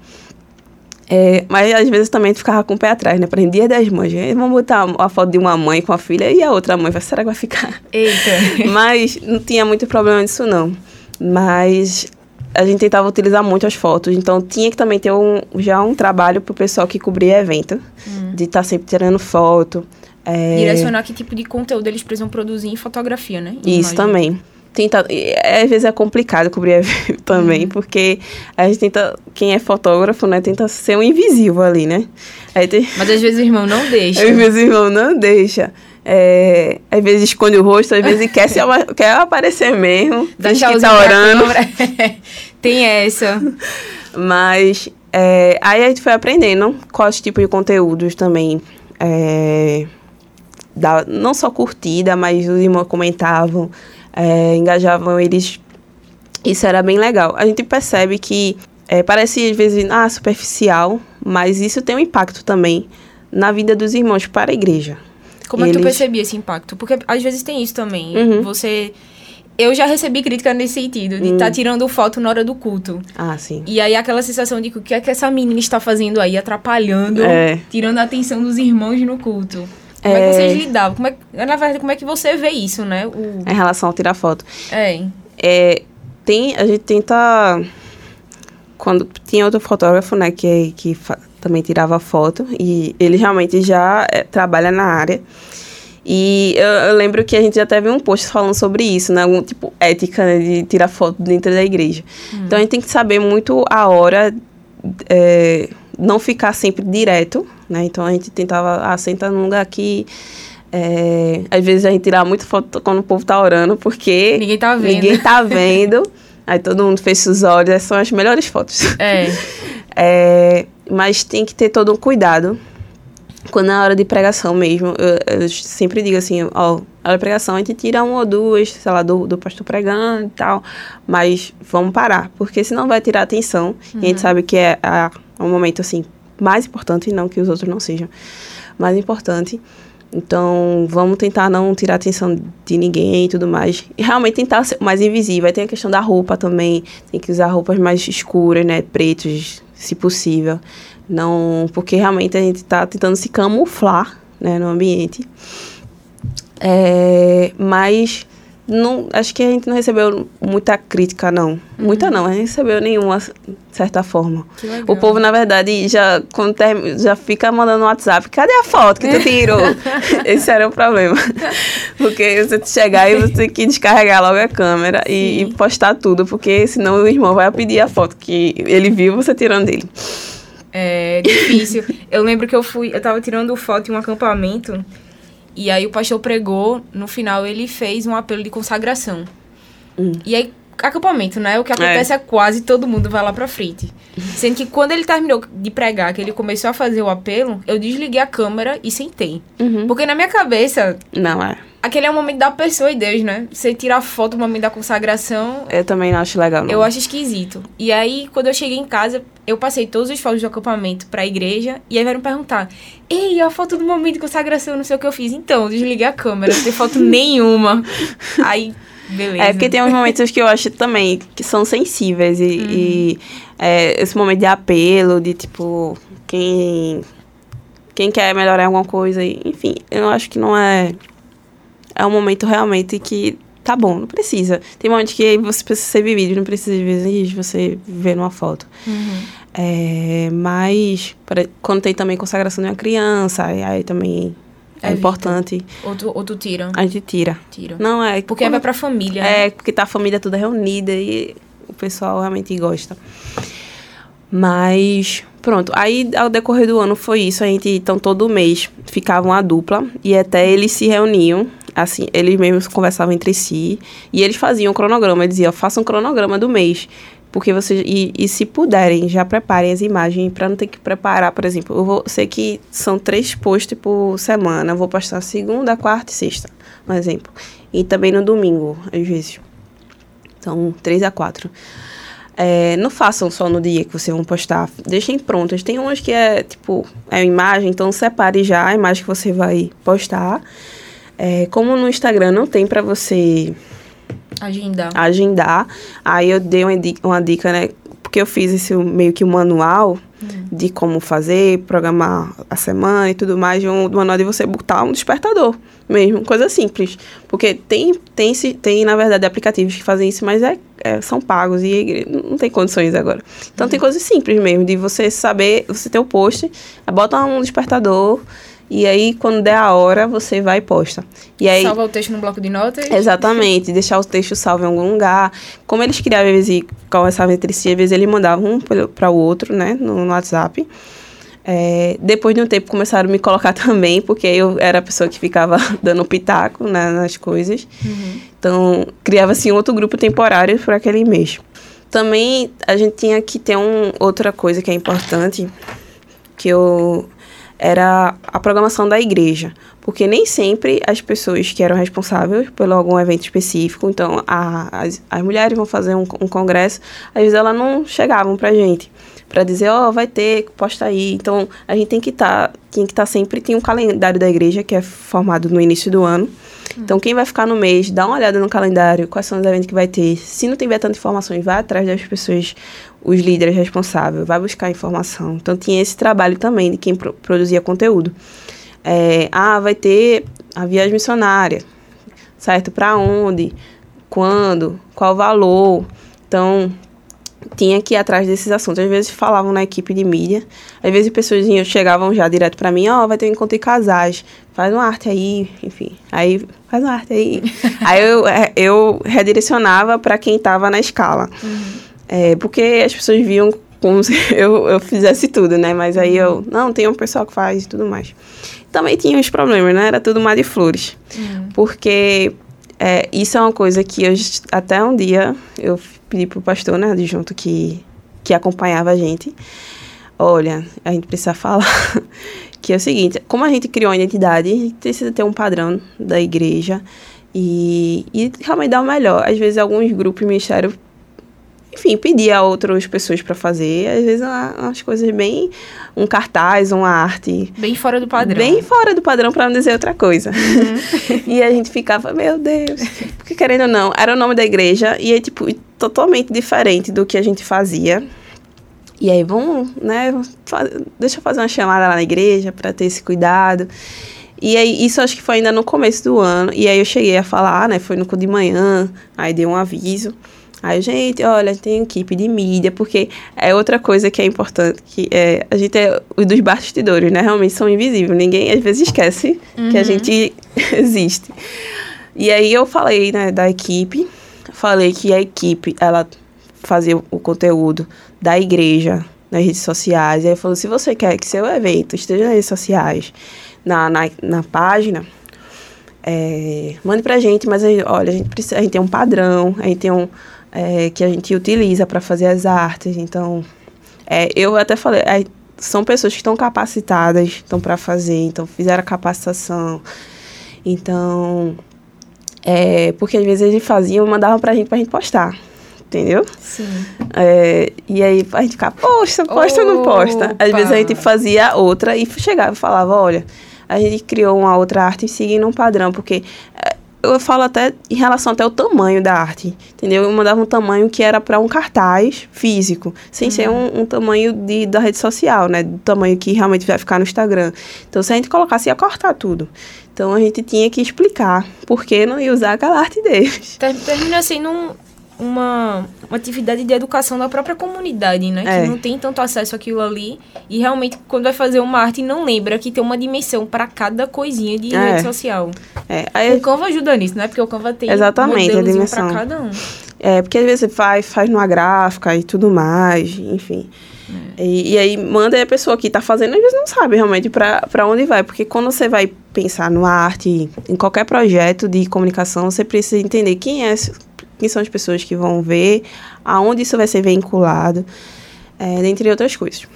É, mas às vezes também gente ficava com o pé atrás, né? Para dia das mães, vamos botar a foto de uma mãe com a filha e a outra mãe, será que vai ficar? Eita. Mas não tinha muito problema disso, não. Mas a gente tentava utilizar muito as fotos, então tinha que também ter um, já um trabalho pro pessoal que cobria evento, de estar sempre tirando foto. é, Direcionar que tipo de conteúdo eles precisam produzir em fotografia, né? Em Isso imagem. também. Tenta, e, às vezes é complicado cobrir evento também, porque a gente tenta, quem é fotógrafo, né, tenta ser um invisível ali, né? Tem, Mas às vezes o irmão não deixa. Às vezes o irmão não deixa. É, às vezes esconde o rosto, às vezes quer, se, quer aparecer mesmo. Dá que tá orando. Tem essa. Mas é, aí a gente foi aprendendo quais tipos de conteúdos também. É, dá, não só curtida, mas os irmãos comentavam, é, engajavam eles. Isso era bem legal. A gente percebe que é, parece às vezes ah, superficial, mas isso tem um impacto também na vida dos irmãos para a igreja. Como é que tu Eles- percebia esse impacto? Porque às vezes tem isso também. Uhum. Você. Eu já recebi crítica nesse sentido, de estar tirando foto na hora do culto. Ah, sim. E aí aquela sensação de que o que é que essa menina está fazendo aí, atrapalhando, É. tirando a atenção dos irmãos no culto. Como é, É. que vocês lidavam? Como é, na verdade, como é que você vê isso, né? O, Em relação ao tirar foto. é. É, tem, a gente tenta. Quando tinha outro fotógrafo, né, que, que também tirava foto, e ele realmente já é, trabalha na área. E eu, eu lembro que a gente já teve um post falando sobre isso, né? Algum tipo ética né, de tirar foto dentro da igreja. Então a gente tem que saber muito a hora, é, não ficar sempre direto, né? Então a gente tentava, ah, senta num lugar aqui. é, às vezes a gente tirava muito foto quando o povo tá orando, porque Ninguém tá vendo. Ninguém tá vendo. Aí todo mundo fecha os olhos, essas são as melhores fotos. É. É, mas tem que ter todo um cuidado. quando na hora de pregação mesmo, eu, eu sempre digo assim, ó, na hora de pregação a gente tira uma ou duas, sei lá, do, do pastor pregando e tal, mas vamos parar, porque senão vai tirar atenção, e a gente sabe que é, a, é um momento, assim, mais importante, não que os outros não sejam, mais importante. Então, vamos tentar não tirar atenção de ninguém e tudo mais. E realmente tentar ser mais invisível. Aí tem a questão da roupa também. Tem que usar roupas mais escuras, né? Pretos, se possível. Não, porque realmente a gente está tentando se camuflar, né, no ambiente. É, mas não, acho que a gente não recebeu muita crítica, não. Muita não, a gente recebeu nenhuma, de certa forma. O povo, na verdade, já, quando termi- já fica mandando no WhatsApp, cadê a foto que tu tirou? Esse era o problema. Porque você chegar e você tem que descarregar logo a câmera e, e postar tudo, porque senão o irmão vai pedir a foto que ele viu você tirando dele. É difícil. eu lembro que eu fui, eu tava tirando foto em um acampamento e aí o pastor pregou, no final ele fez um apelo de consagração. E aí, acampamento, né? O que acontece é. quase todo mundo vai lá pra frente. Sendo que quando ele terminou de pregar, que ele começou a fazer o apelo, eu desliguei a câmera e sentei. Porque na minha cabeça, Não, é. Aquele é o momento da pessoa e Deus, né? Você tirar foto no momento da consagração, Eu também não acho legal, não. eu acho esquisito. E aí, quando eu cheguei em casa, eu passei todos os fotos do acampamento pra igreja e aí vieram perguntar: Ei, a foto do momento de consagração, não sei o que eu fiz. Então, desliguei a câmera, não tem foto nenhuma. Aí, beleza. É porque tem uns momentos que eu acho também que são sensíveis e, e, é, esse momento de apelo, de tipo, quem, quem quer melhorar alguma coisa, enfim, eu acho que não é. É um momento realmente que tá bom, não precisa. Tem momentos que você precisa ser vivido, não precisa de vezes você ver numa foto. É, mas para- quando tem também consagração de uma criança, aí, aí também é Evita. importante. Ou tu, ou tu tira. A gente tira. Tira. Não é. Porque quando- vai pra família. né? é, porque tá a família toda reunida e o pessoal realmente gosta. Mas, pronto. Aí, ao decorrer do ano, foi isso. A gente, então, todo mês ficava uma dupla e até eles se reuniam. Assim, eles mesmos conversavam entre si e eles faziam um cronograma. Diziam, façam um cronograma do mês. Porque vocês. E, e se puderem, já preparem as imagens para não ter que preparar, por exemplo. Eu vou, sei que são três posts por semana. Eu vou postar segunda, quarta e sexta, um exemplo. E também no domingo, às vezes. Então, três a quatro. É, não façam só no dia que vocês vão postar. Deixem prontas. Tem umas que é, tipo, é imagem, então separe já a imagem que você vai postar. É, como no Instagram não tem pra você Agendar. agendar, aí eu dei uma dica, uma dica, né? Porque eu fiz esse meio que um manual de como fazer, programar a semana e tudo mais, de um do manual de você botar um despertador mesmo, coisa simples. Porque tem, tem, tem na verdade, aplicativos que fazem isso, mas é, é- são pagos e não tem condições agora. Então tem coisas simples mesmo, de você saber, você ter o post, bota um despertador. E aí, quando der a hora, você vai e posta. E aí, Salva o texto no bloco de notas. Exatamente, deixar o texto salvo em algum lugar. Como eles criavam, às vezes, e conversavam entre si, às vezes eles mandavam um para o outro, né, no, no WhatsApp. É, depois de um tempo começaram a me colocar também, porque eu era a pessoa que ficava dando pitaco né, nas coisas. Então, criava-se um outro grupo temporário para aquele mês. Também a gente tinha que ter um, outra coisa que é importante, que eu era a programação da igreja. Porque nem sempre as pessoas que eram responsáveis por algum evento específico, então a- as, as mulheres vão fazer um, um congresso, às vezes elas não chegavam pra gente para dizer, ó, vai ter, posta aí. Então a gente tem que estar, tinha que estar sempre, tem um calendário da igreja que é formado no início do ano. Então quem vai ficar no mês, dá uma olhada no calendário, quais são os eventos que vai ter. Se não tiver tanta informações, vai atrás das pessoas, os líderes responsáveis, vai buscar informação. Então tinha esse trabalho também de quem pro- produzia conteúdo. É, ah, vai ter a viagem missionária, certo? Para onde? Quando? Qual o valor? Então, tinha que ir atrás desses assuntos. Às vezes falavam na equipe de mídia, às vezes pessoas chegavam já direto para mim, ó, vai ter um encontro de casais, faz uma arte aí, enfim. Aí, faz uma arte aí. aí eu, é, eu redirecionava para quem estava na escala. É, porque as pessoas viam como se eu, eu fizesse tudo, né? Mas aí eu, não, tem um pessoal que faz e tudo mais. Também tinha os problemas, né? Era tudo mar de flores. Porque é, isso é uma coisa que eu, até um dia eu pedi pro pastor, né, adjunto que, que acompanhava a gente. Olha, a gente precisa falar que é o seguinte, como a gente criou a identidade, a gente precisa ter um padrão da igreja e, e realmente dar o melhor. Às vezes alguns grupos ministério enfim, pedir a outras pessoas para fazer, às vezes umas coisas bem um cartaz, uma arte bem fora do padrão. Bem fora do padrão para não dizer outra coisa. Uhum. e a gente ficava, meu Deus, porque querendo ou não, era o nome da igreja e é tipo totalmente diferente do que a gente fazia. E aí, vamos, né, deixa eu fazer uma chamada lá na igreja para ter esse cuidado. E aí, isso acho que foi ainda no começo do ano. E aí eu cheguei a falar, né, foi no de manhã, aí dei um aviso. Aí, gente, olha, tem equipe de mídia, porque é outra coisa que é importante, que é, a gente é os dos bastidores, né? Realmente são invisíveis. Ninguém às vezes esquece uhum. que a uhum. gente existe. E aí eu falei, né, da equipe, falei que a equipe, ela fazia o conteúdo da igreja nas redes sociais. E aí falou, se você quer que seu evento esteja nas redes sociais, na, na, na página, é, mande pra gente, mas olha, a gente precisa, a gente tem um padrão, a gente tem um é, que a gente utiliza para fazer as artes. Então, é, eu até falei, é, são pessoas que estão capacitadas, estão para fazer, então fizeram a capacitação. Então, é, porque às vezes eles faziam e mandavam pra gente pra gente postar. Entendeu? Sim. É, e aí a gente ficava, posta, posta ou não posta? Às vezes a gente fazia outra e chegava e falava, olha, a gente criou uma outra arte seguindo um padrão, porque é, eu falo até em relação até ao tamanho da arte, entendeu? Eu mandava um tamanho que era para um cartaz físico, sem uhum. ser um, um, tamanho de, da rede social, né? Do tamanho que realmente vai ficar no Instagram. Então, se a gente colocasse, ia cortar tudo. Então, a gente tinha que explicar por que não ia usar aquela arte deles. Termina sendo um, uma, uma atividade de educação da própria comunidade, né? É. Que não tem tanto acesso àquilo ali. E realmente, quando vai fazer uma arte, não lembra que tem uma dimensão para cada coisinha de é. rede social. É. Aí, o Canva ajuda nisso, né? Porque o Canva tem exatamente, a dimensão. para cada um. É, porque às vezes você faz, faz numa gráfica e tudo mais, enfim. É. E, e, aí manda e a pessoa que está fazendo, às vezes não sabe realmente para onde vai. Porque quando você vai pensar numa arte, em qualquer projeto de comunicação, você precisa entender quem é quem são as pessoas que vão ver, aonde isso vai ser vinculado, é, dentre outras coisas.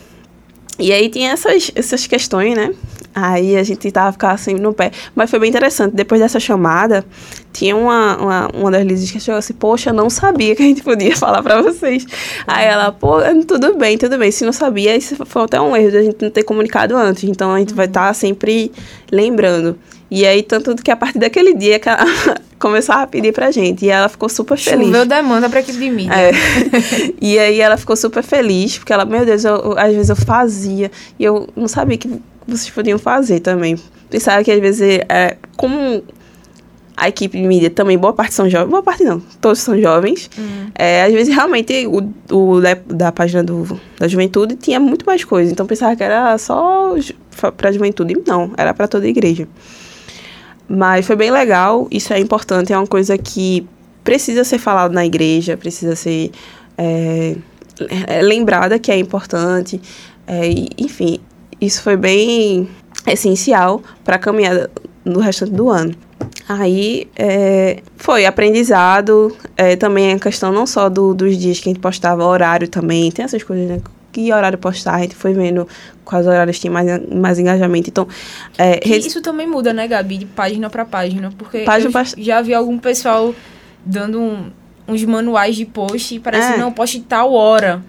E aí tinha essas, essas questões, né? Aí a gente tava ficando assim no pé. Mas foi bem interessante. Depois dessa chamada, tinha uma, uma, uma das Lizes que chegou assim, poxa, eu não sabia que a gente podia falar pra vocês. Aí ela, pô, tudo bem, tudo bem. Se não sabia, isso foi até um erro da gente não ter comunicado antes. Então a gente vai estar tá sempre lembrando. E aí, tanto que a partir daquele dia que ela começou a pedir pra gente. E ela ficou super feliz. Choveu demanda pra equipe de mídia. É. e aí ela ficou super feliz, porque ela, meu Deus, eu, às vezes eu fazia. E eu não sabia que vocês podiam fazer também. Pensava que às vezes, é, como a equipe de mídia também, boa parte são jovens, boa parte não, todos são jovens. Uhum. É, às vezes, realmente, o, o da página do, da juventude tinha muito mais coisa. Então, pensava que era só para a juventude. Não, era para toda a igreja. Mas foi bem legal, isso é importante, é uma coisa que precisa ser falado na igreja, precisa ser é, é, lembrada que é importante. É, enfim, isso foi bem essencial para a caminhada no restante do ano. Aí é, foi aprendizado, é, também a questão não só do, dos dias que a gente postava, horário também, tem essas coisas, né? Que horário postar, a gente foi vendo quais horários tem mais, mais engajamento. Então, é, Isso também muda, né, Gabi? De página para página, porque página pra... já vi algum pessoal dando um, uns manuais de post e parece, é. não, poste tal hora.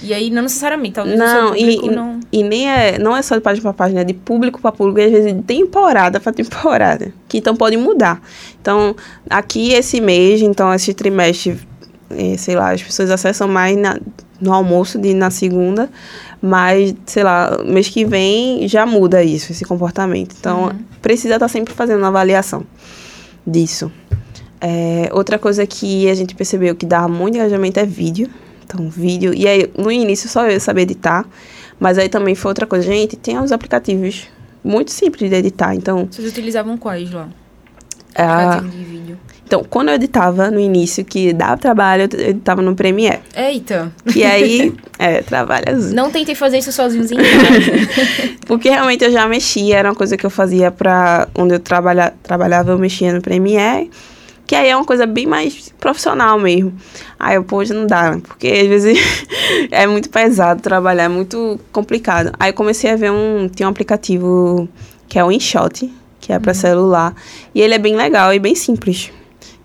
E aí, não necessariamente, talvez não, e, não... E nem é, não é só de página para página, é de público para público, e às vezes de temporada para temporada, que então pode mudar. Então, aqui esse mês, então esse trimestre, eh, sei lá, as pessoas acessam mais na, no almoço de na segunda, mas, sei lá, mês que vem já muda isso, esse comportamento. Então, uhum. precisa estar tá sempre fazendo uma avaliação disso. É, outra coisa que a gente percebeu que dá muito engajamento é vídeo. Então, vídeo. E aí, no início, só eu sabia editar. Mas aí também foi outra coisa. Gente, tem uns aplicativos muito simples de editar. Então. Vocês utilizavam quais lá? Ah, de vídeo. Então, quando eu editava no início, que dava trabalho, eu editava no Premiere. Eita! E aí, é, trabalha Não tentei fazer isso sozinhos em casa. Porque realmente eu já mexia, era uma coisa que eu fazia pra... Onde eu trabalha, trabalhava, eu mexia no Premiere. Que aí é uma coisa bem mais profissional mesmo. Aí eu, pô, não dá, né? porque às vezes é muito pesado trabalhar, é muito complicado. Aí eu comecei a ver um. Tinha um aplicativo que é o InShot, que é para celular. E ele é bem legal e bem simples.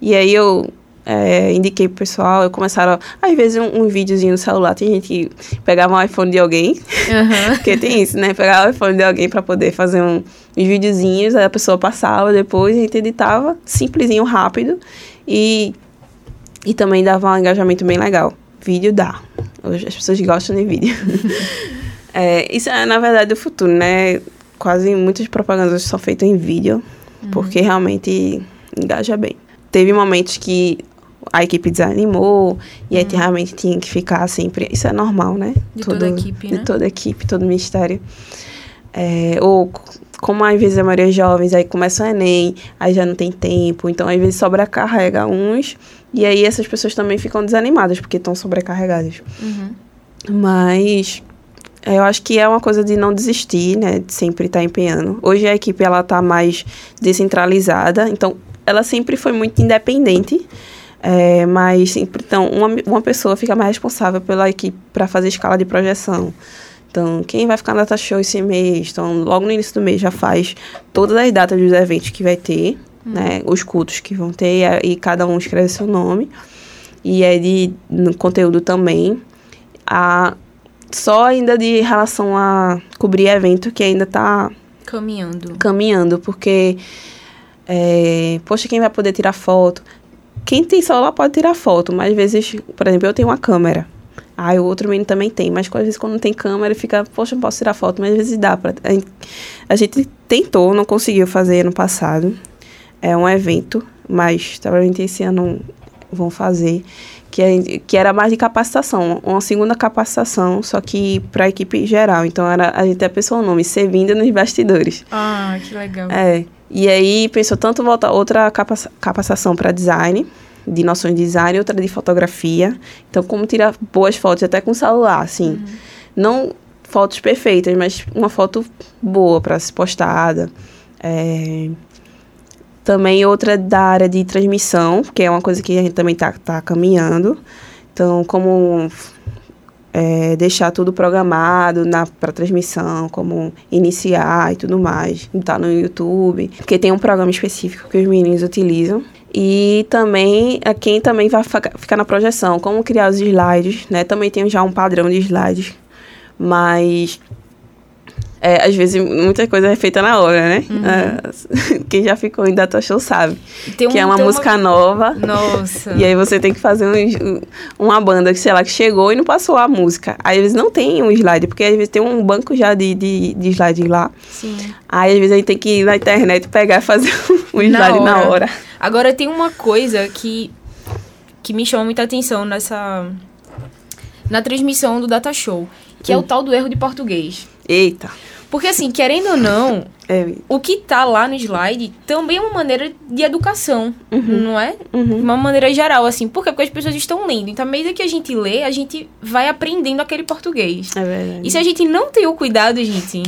E aí eu é, indiquei pro pessoal, eu começaram, às vezes, um, um videozinho no celular. Tem gente que pegava um iPhone de alguém, Aham. porque tem isso, né? Pegava o iPhone de alguém para poder fazer um, uns videozinhos, aí a pessoa passava depois, a gente editava, simplesinho, rápido. E, e também dava um engajamento bem legal. Vídeo dá. Hoje as pessoas gostam de vídeo. É, isso é, na verdade, o futuro, né? Quase muitas propagandas são feitas em vídeo, porque realmente engaja bem. Teve momentos que a equipe desanimou e aí realmente tinha que ficar sempre. Isso é normal, né? De toda a equipe, De né? toda a equipe, todo o ministério. É, ou como às vezes a maioria é jovens, aí começa o Enem, aí já não tem tempo, então às vezes sobrecarrega uns, e aí essas pessoas também ficam desanimadas, porque estão sobrecarregadas. Mas é, eu acho que é uma coisa de não desistir, né? De sempre estar empenhando. Hoje a equipe ela tá mais descentralizada, então ela sempre foi muito independente. é, mas sempre, então, uma, uma pessoa fica mais responsável pela equipe para fazer escala de projeção. Então, quem vai ficar na data show esse mês? Então, logo no início do mês já faz todas as datas dos eventos que vai ter, né? Os cultos que vão ter, e e cada um escreve seu nome. E é de no conteúdo também. A, só ainda de relação a cobrir evento que ainda tá Caminhando. caminhando, porque, é, poxa, quem vai poder tirar foto? Quem tem celular pode tirar foto, mas às vezes, por exemplo, eu tenho uma câmera. Ah, o outro menino também tem, mas às vezes quando não tem câmera fica, poxa, não posso tirar foto, mas às vezes dá. Pra, a, gente, a gente tentou, não conseguiu fazer ano passado. É um evento, mas provavelmente esse ano vão fazer, que, é, que era mais de capacitação, uma segunda capacitação, só que para a equipe geral. Então era, a gente até pensou o nome, Servindo nos Bastidores. Ah, que legal. É. E aí pensou tanto voltar outra capa- capacitação para design, de noções de design, outra de fotografia. Então, como tirar boas fotos até com celular, assim. Não fotos perfeitas, mas uma foto boa para ser postada. É, Também outra da área de transmissão, que é uma coisa que a gente também tá, tá caminhando. Então, como é, deixar tudo programado para transmissão, como iniciar e tudo mais. Tá no YouTube, porque tem um programa específico que os meninos utilizam. E também, a quem também vai ficar na projeção, como criar os slides, né? Também tem já um padrão de slides, mas é, às vezes muita coisa é feita na hora, né? É, quem já ficou em data show sabe. Tem que é um- uma música nova. Nossa. E aí você tem que fazer um- uma banda que, sei lá, que chegou e não passou a música. Aí às vezes não tem um slide, porque às vezes tem um banco já de, de, de slide lá. Sim. Aí às vezes a gente tem que ir na internet pegar e fazer um slide na hora. Agora tem uma coisa que que me chama muita atenção nessa na transmissão do Data Show, que é o tal do erro de português. Eita. Porque assim, querendo ou não, É, o que tá lá no slide também é uma maneira de educação, não é? Uhum. Uma maneira geral, assim. Por quê? Porque as pessoas estão lendo. Então, à medida que a gente lê, a gente vai aprendendo aquele português. é verdade. E se a gente não tem o cuidado, gente...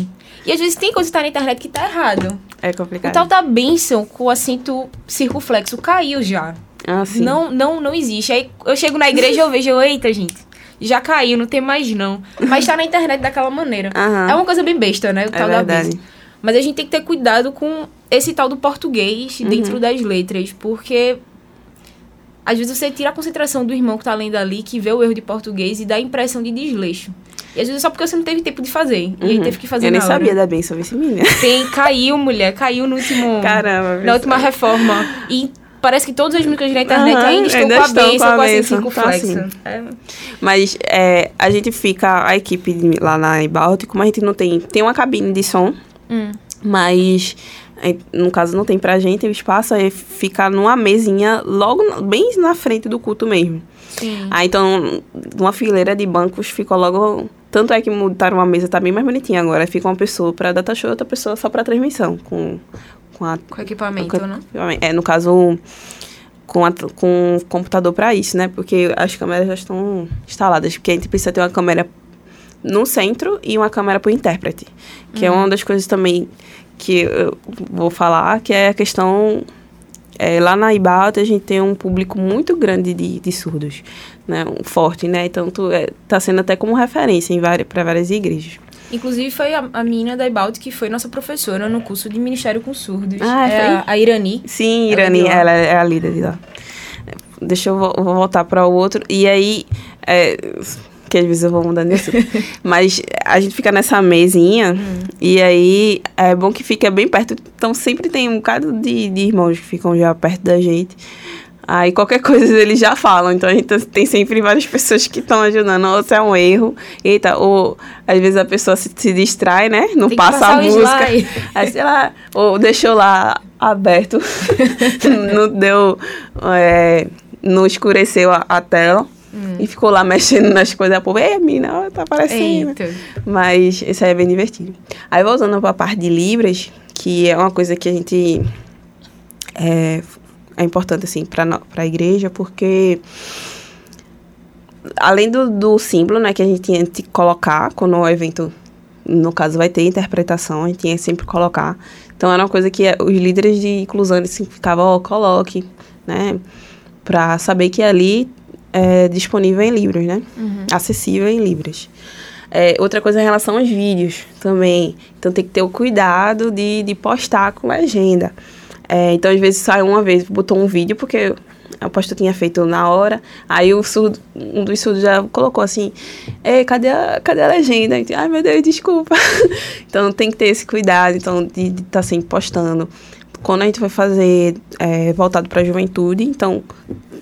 E às vezes tem coisa que tá na internet que tá errado. É O complicado. tal da bênção com o acento circunflexo caiu já. Ah, sim. Não, não, não existe. Aí eu chego na igreja e eu vejo, eita, gente, já caiu, não tem mais não. Mas tá na internet daquela maneira. Aham. É uma coisa bem besta, né? O tal da verdade. bênção. Mas a gente tem que ter cuidado com esse tal do português Uhum. dentro das letras, porque às vezes você tira a concentração do irmão que tá lendo ali, que vê o erro de português e dá a impressão de desleixo. E às vezes é só porque você não teve tempo de fazer. E aí teve que fazer Uhum. Eu nem hora. sabia da benção, esse menino. Tem, caiu, mulher, caiu no último. Caramba, Na última reforma. E parece que todas as músicas na internet Aham, ainda estão ainda com a estão com bênção, a com a circunflexo. tá assim. É. Mas é, a gente fica, a equipe lá na Ibalt, como a gente não tem. Tem uma cabine de som, Hum. mas é, no caso não tem pra gente o espaço, aí fica numa mesinha logo bem na frente do culto mesmo. Sim. Ah, então, uma fileira de bancos ficou logo. Tanto é que mudaram a mesa, tá bem mais bonitinha agora. Fica uma pessoa pra data show e outra pessoa só pra transmissão. Com, com a. Com equipamento, com- né? É, no caso, com, a, com computador pra isso, né? Porque as câmeras já estão instaladas. Porque a gente precisa ter uma câmera no centro e uma câmera pro intérprete. Que é uma das coisas também que eu vou falar, que é a questão é, lá na Ibalta a gente tem um público muito grande de, de surdos, né? Um forte, né? Então tu, é, tá sendo até como referência em várias, para várias igrejas. Inclusive foi a, a menina da Ibalt que foi nossa professora no curso de Ministério com Surdos. Ah, é a, a Irani. Sim, Ela Irani, de lá. ela é a líder de lá. Deixa eu, vo- eu vou voltar para o outro. E aí, é, que às vezes eu vou mudando de assunto. Mas a gente fica nessa mesinha e aí é bom que fica bem perto. Então sempre tem um bocado de, de irmãos que ficam já perto da gente. Aí qualquer coisa eles já falam, então a gente tem sempre várias pessoas que estão ajudando. Ou se é um erro, eita, ou às vezes a pessoa se, se distrai, né? Não passa a música. Aí, sei lá, ou deixou lá aberto, não deu, é, não escureceu a, a tela. E ficou lá mexendo nas coisas, a povo, ei, mina, tá aparecendo. Eita. Mas isso aí é bem divertido. Aí voltando para a parte de Libras, que é uma coisa que a gente é, é importante assim para a igreja, porque além do, do símbolo, né, que a gente tinha que colocar quando o evento, no caso, vai ter interpretação, a gente tinha que sempre colocar. Então era uma coisa que os líderes de inclusão eles sempre ficavam, ó, coloque, né, para saber que ali é disponível em Libras, né, acessível em Libras. É, outra coisa em relação aos vídeos também. Então tem que ter o cuidado de, de postar com legenda. É, então, às vezes, sai uma vez, botou um vídeo, porque a pastor tinha feito na hora. Aí o surdo, um dos surdos já colocou assim: Ei, cadê a, cadê a legenda? Ai, meu Deus, desculpa. então tem que ter esse cuidado então, de estar tá sempre postando. Quando a gente vai fazer é, voltado para a juventude, então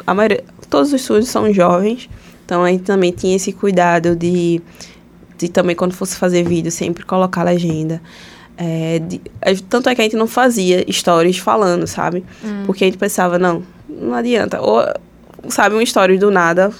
a maioria, todos os surdos são jovens. Então a gente também tinha esse cuidado de, de também quando fosse fazer vídeo sempre colocar a legenda. É, de- a- tanto é que a gente não fazia stories falando, sabe? Porque a gente pensava, não, não adianta. Ou, sabe, uma story do nada.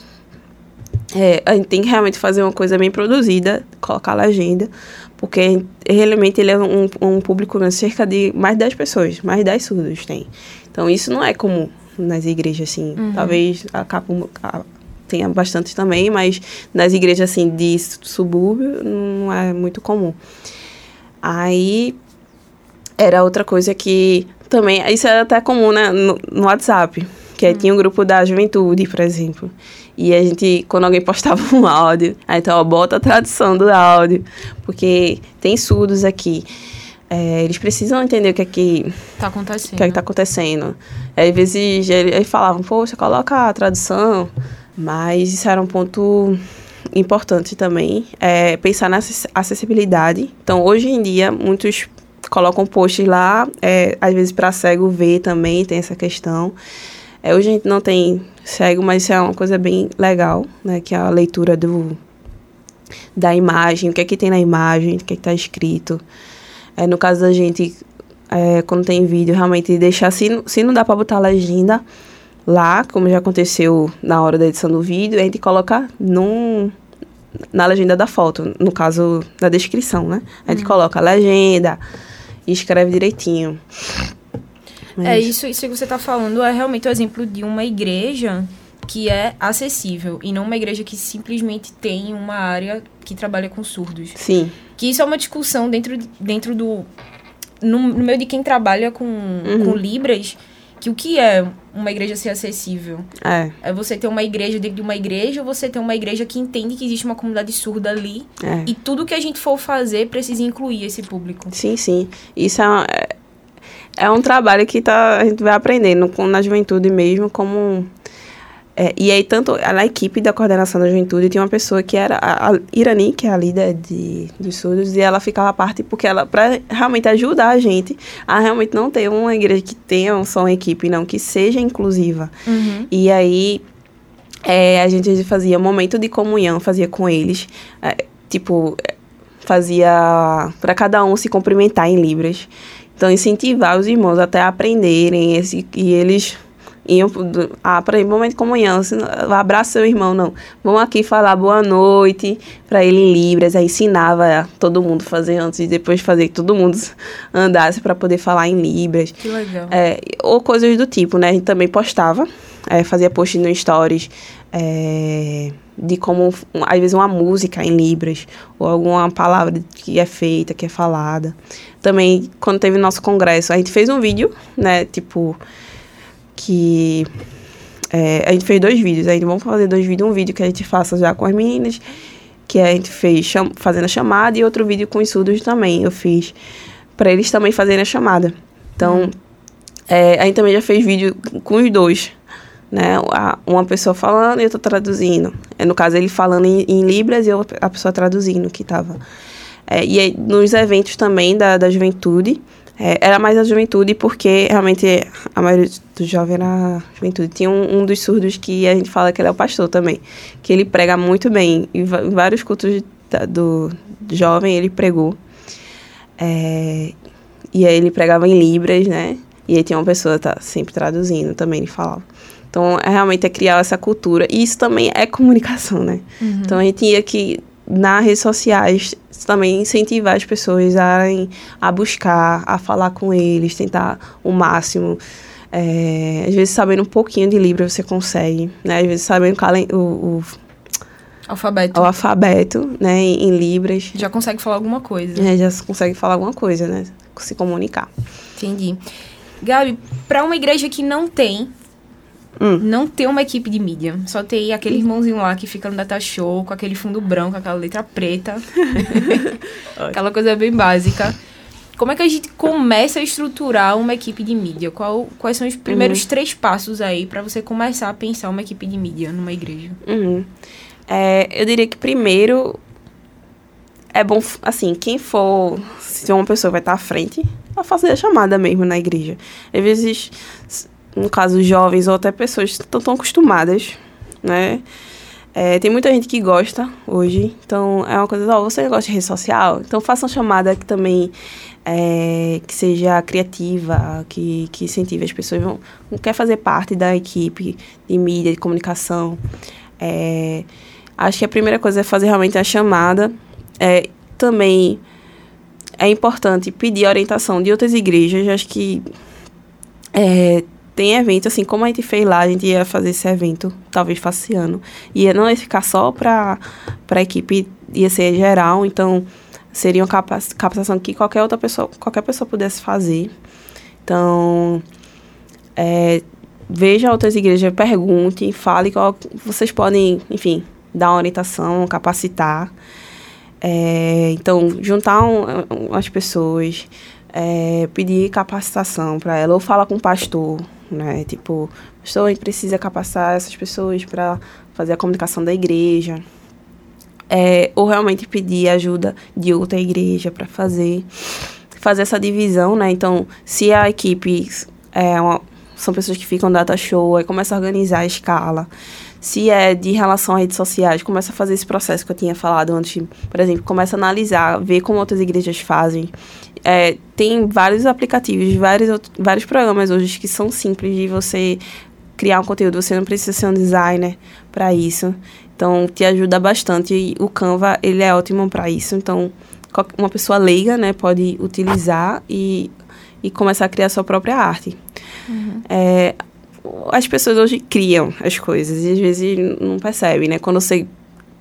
É, a gente tem que realmente fazer uma coisa bem produzida, colocar a legenda. Porque realmente ele é um, um público, né, cerca de mais de 10 pessoas, mais de 10 surdos tem. Então isso não é comum nas igrejas, assim. Talvez a Capu a- tenha bastante também, mas nas igrejas, assim, de subúrbio não é muito comum. Aí era outra coisa que também. Isso era até comum né, no, no WhatsApp. Que aí tinha um grupo da juventude, por exemplo. E a gente, quando alguém postava um áudio, aí então, ó, bota a tradução do áudio. Porque tem surdos aqui. É, eles precisam entender o que é que Tá acontecendo. o que é que tá acontecendo. Às vezes ele- eles falavam, poxa, coloca a tradução. Mas isso era um ponto importante também, é pensar na acess- acessibilidade. Então, hoje em dia, muitos colocam posts lá, é, às vezes para cego ver também, tem essa questão. É, hoje a gente não tem cego, mas isso é uma coisa bem legal, né? Que é a leitura do, da imagem, o que é que tem na imagem, o que é que tá escrito. É, no caso da gente, é, quando tem vídeo, realmente deixar, se, se não dá para botar legenda lá, como já aconteceu na hora da edição do vídeo, a gente coloca num, na legenda da foto, no caso da descrição, né? A gente coloca a legenda e escreve direitinho. Mas É isso, isso que você tá falando é realmente o exemplo de uma igreja que é acessível e não uma igreja que simplesmente tem uma área que trabalha com surdos. Sim, Que isso é uma discussão dentro, de- dentro do. No, no meio de quem trabalha com, Uhum. com Libras, que o que é uma igreja ser acessível? é, É você ter uma igreja dentro de uma igreja ou você ter uma igreja que entende que existe uma comunidade surda ali é. e tudo que a gente for fazer precisa incluir esse público. Sim, sim. Isso é, uma- é, é um trabalho que tá, a gente vai aprendendo com, na juventude mesmo, como... é, e aí, tanto na equipe da coordenação da juventude, tinha uma pessoa que era a, a Irani, que é a líder de, dos surdos, e ela ficava à parte porque ela, para realmente ajudar a gente a realmente não ter uma igreja que tenha só uma equipe, não, que seja inclusiva. E aí, é, a gente fazia momento de comunhão, fazia com eles. é, tipo, fazia para cada um se cumprimentar em Libras. Então, incentivar os irmãos até aprenderem esse, e eles pro- ah, para ir momento de comunhão, abraça seu irmão, não. Vamos aqui falar boa noite para ele em Libras, aí ensinava todo mundo a fazer antes e depois fazer que todo mundo andasse para poder falar em Libras. Que legal. É, ou coisas do tipo, né? A gente também postava, é, fazia post no Stories é, de como, às vezes, uma música em Libras, ou alguma palavra que é feita, que é falada. Também, quando teve nosso congresso, a gente fez um vídeo, né? Tipo, que é, a gente fez dois vídeos. Aí vamos fazer dois vídeos. Um vídeo que a gente faça já com as meninas, que a gente fez cham fazendo a chamada, e outro vídeo com os surdos também. Eu fiz para eles também fazerem a chamada. Então, é, a gente também já fez vídeo com os dois. Né? Uma pessoa falando e tô traduzindo. É, no caso, ele falando em, em Libras e eu, a pessoa traduzindo que tava. É, e aí, nos eventos também da, da juventude, é, era mais a juventude porque realmente a maioria do jovem era juventude. Tinha um, um dos surdos que a gente fala que ele é o pastor também, que ele prega muito bem. Em, em vários cultos da- do, do jovem ele pregou. É, e aí ele pregava em Libras, né? E aí tinha uma pessoa tá sempre traduzindo também, ele falava. Então, é, realmente é criar essa cultura. E isso também é comunicação, né? Então, a gente tinha que, nas redes sociais, também incentivar as pessoas a, a buscar, a falar com eles, tentar o máximo. É, às vezes, sabendo um pouquinho de Libra, você consegue. Né? Às vezes, sabendo o, o, Alfabeto. o alfabeto né? em, em Libras, Já consegue falar alguma coisa. é, já se consegue falar alguma coisa, né? Se comunicar. Entendi. Gabi, pra uma igreja que não tem, Hum. não tem uma equipe de mídia, só tem aquele irmãozinho lá que fica no data show, com aquele fundo branco, aquela letra preta, aquela coisa bem básica. Como é que a gente começa a estruturar uma equipe de mídia? Qual, quais são os primeiros três passos aí pra você começar a pensar uma equipe de mídia numa igreja? Uhum. É, eu diria que primeiro é bom, assim, quem for, se uma pessoa vai estar à frente, a fazer a chamada mesmo na igreja. Às vezes, no caso, jovens ou até pessoas que estão tão acostumadas, né? É, tem muita gente que gosta hoje, então é uma coisa, ó, você gosta de rede social? Então faça uma chamada que também é, que seja criativa, que, que incentive as pessoas, vão, quer fazer parte da equipe de mídia, de comunicação. É, acho que a primeira coisa é fazer realmente a chamada. É, também é importante pedir orientação de outras igrejas. Acho que é, tem evento, assim, como a gente fez lá, a gente ia fazer esse evento, talvez faça esse ano. Ia não ia ficar só para a equipe, ia ser geral, então seria uma capac- capacitação que qualquer outra pessoa, qualquer pessoa pudesse fazer. Então, é, veja outras igrejas, pergunte, fale qual vocês podem, enfim, dar uma orientação, capacitar. É, então, juntar um, um, as pessoas, é, pedir capacitação para ela, ou falar com o pastor, né? Tipo, pastor, a gente precisa capacitar essas pessoas para fazer a comunicação da igreja. É, ou realmente pedir ajuda de outra igreja para fazer fazer essa divisão, né? Então, se a equipe é uma, são pessoas que ficam data show, aí começa a organizar a escala. Se é de relação a redes sociais, começa a fazer esse processo que eu tinha falado antes. Por exemplo, começa a analisar, ver como outras igrejas fazem. É, tem vários aplicativos, vários, vários programas hoje que são simples de você criar um conteúdo. Você não precisa ser um designer para isso. Então, te ajuda bastante. E o Canva, ele é ótimo para isso. Então, uma pessoa leiga, né, pode utilizar e, e começar a criar sua própria arte. É, as pessoas hoje criam as coisas e às vezes não percebem, né? Quando você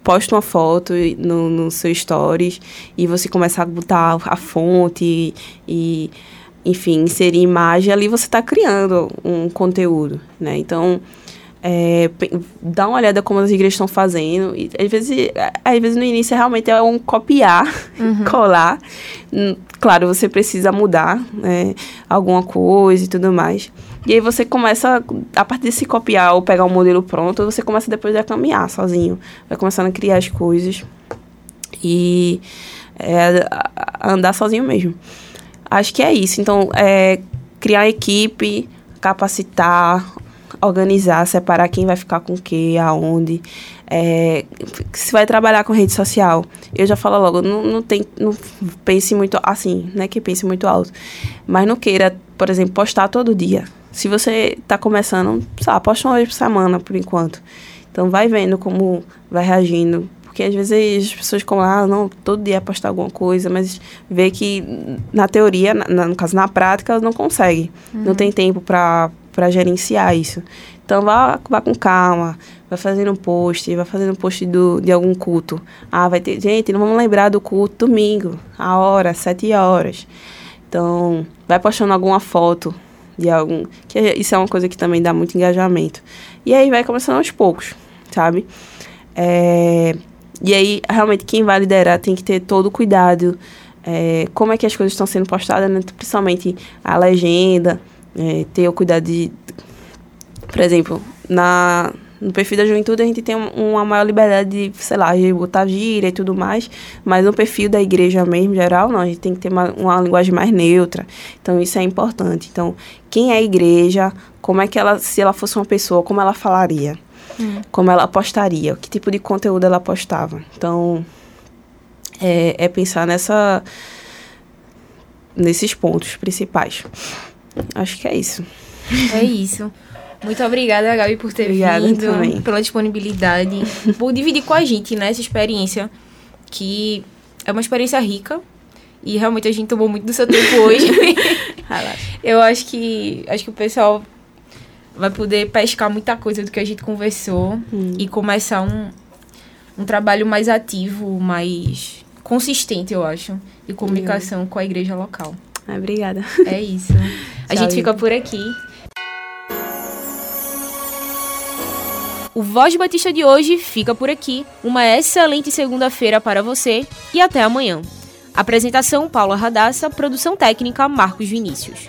posta uma foto no, no seu stories e você começa a botar a fonte e, e, enfim, inserir imagem, ali você está criando um conteúdo, né? Então, é, dá uma olhada como as igrejas estão fazendo. E, às, vezes, às vezes no início realmente é um copiar, colar. Hum, Claro, você precisa mudar né, alguma coisa e tudo mais. E aí você começa, a partir de se copiar ou pegar um modelo pronto, você começa depois a caminhar sozinho. Vai começando a criar as coisas e é, andar sozinho mesmo. Acho que é isso. Então, é criar equipe, capacitar, organizar, separar quem vai ficar com o que, aonde. É, se vai trabalhar com rede social, eu já falo logo, não, não, tem, não pense muito assim, não é que pense muito alto, mas não queira, por exemplo, postar todo dia. Se você está começando, sabe, posta uma vez por semana, por enquanto. Então, vai vendo como vai reagindo. Porque às vezes as pessoas ficam lá, não, todo dia postar alguma coisa, mas vê que na teoria, na- no caso na prática, não consegue. Não tem tempo para gerenciar isso. Então vá, vá com calma, vai fazendo um post, vai fazendo um post do, de algum culto. Ah, vai ter. Gente, não vamos lembrar do culto domingo, a hora, sete horas. Então, vai postando alguma foto de algum. Que é- isso é uma coisa que também dá muito engajamento. E aí vai começando aos poucos, sabe? É, e aí, realmente, quem vai liderar tem que ter todo o cuidado. é, como é que as coisas estão sendo postadas, né? principalmente a legenda, é, ter o cuidado de. Por exemplo, na, no perfil da juventude a gente tem um- uma maior liberdade de, sei lá, de botar gíria e tudo mais, mas no perfil da igreja mesmo, geral, não, a gente tem que ter uma, uma linguagem mais neutra. Então isso é importante. Então, quem é a igreja, como é que ela, se ela fosse uma pessoa, como ela falaria? Como ela postaria? Que tipo de conteúdo ela postava? Então, é, é pensar nessa nesses pontos principais. Acho que é isso. É isso. Muito obrigada, Gabi, por ter Obrigada vindo, também. pela disponibilidade, por dividir com a gente né, essa experiência, que é uma experiência rica. E realmente a gente tomou muito do seu tempo hoje. Eu acho que acho que o pessoal vai poder pescar muita coisa do que a gente conversou e começar um, um trabalho mais ativo, mais consistente, eu acho, de comunicação com a igreja local. Ah, obrigada. É isso. A Tchau, gente fica por aqui. O Voz Batista de hoje fica por aqui. Uma excelente segunda-feira para você e até amanhã. Apresentação Paula Radassa, produção técnica Marcos Vinícius.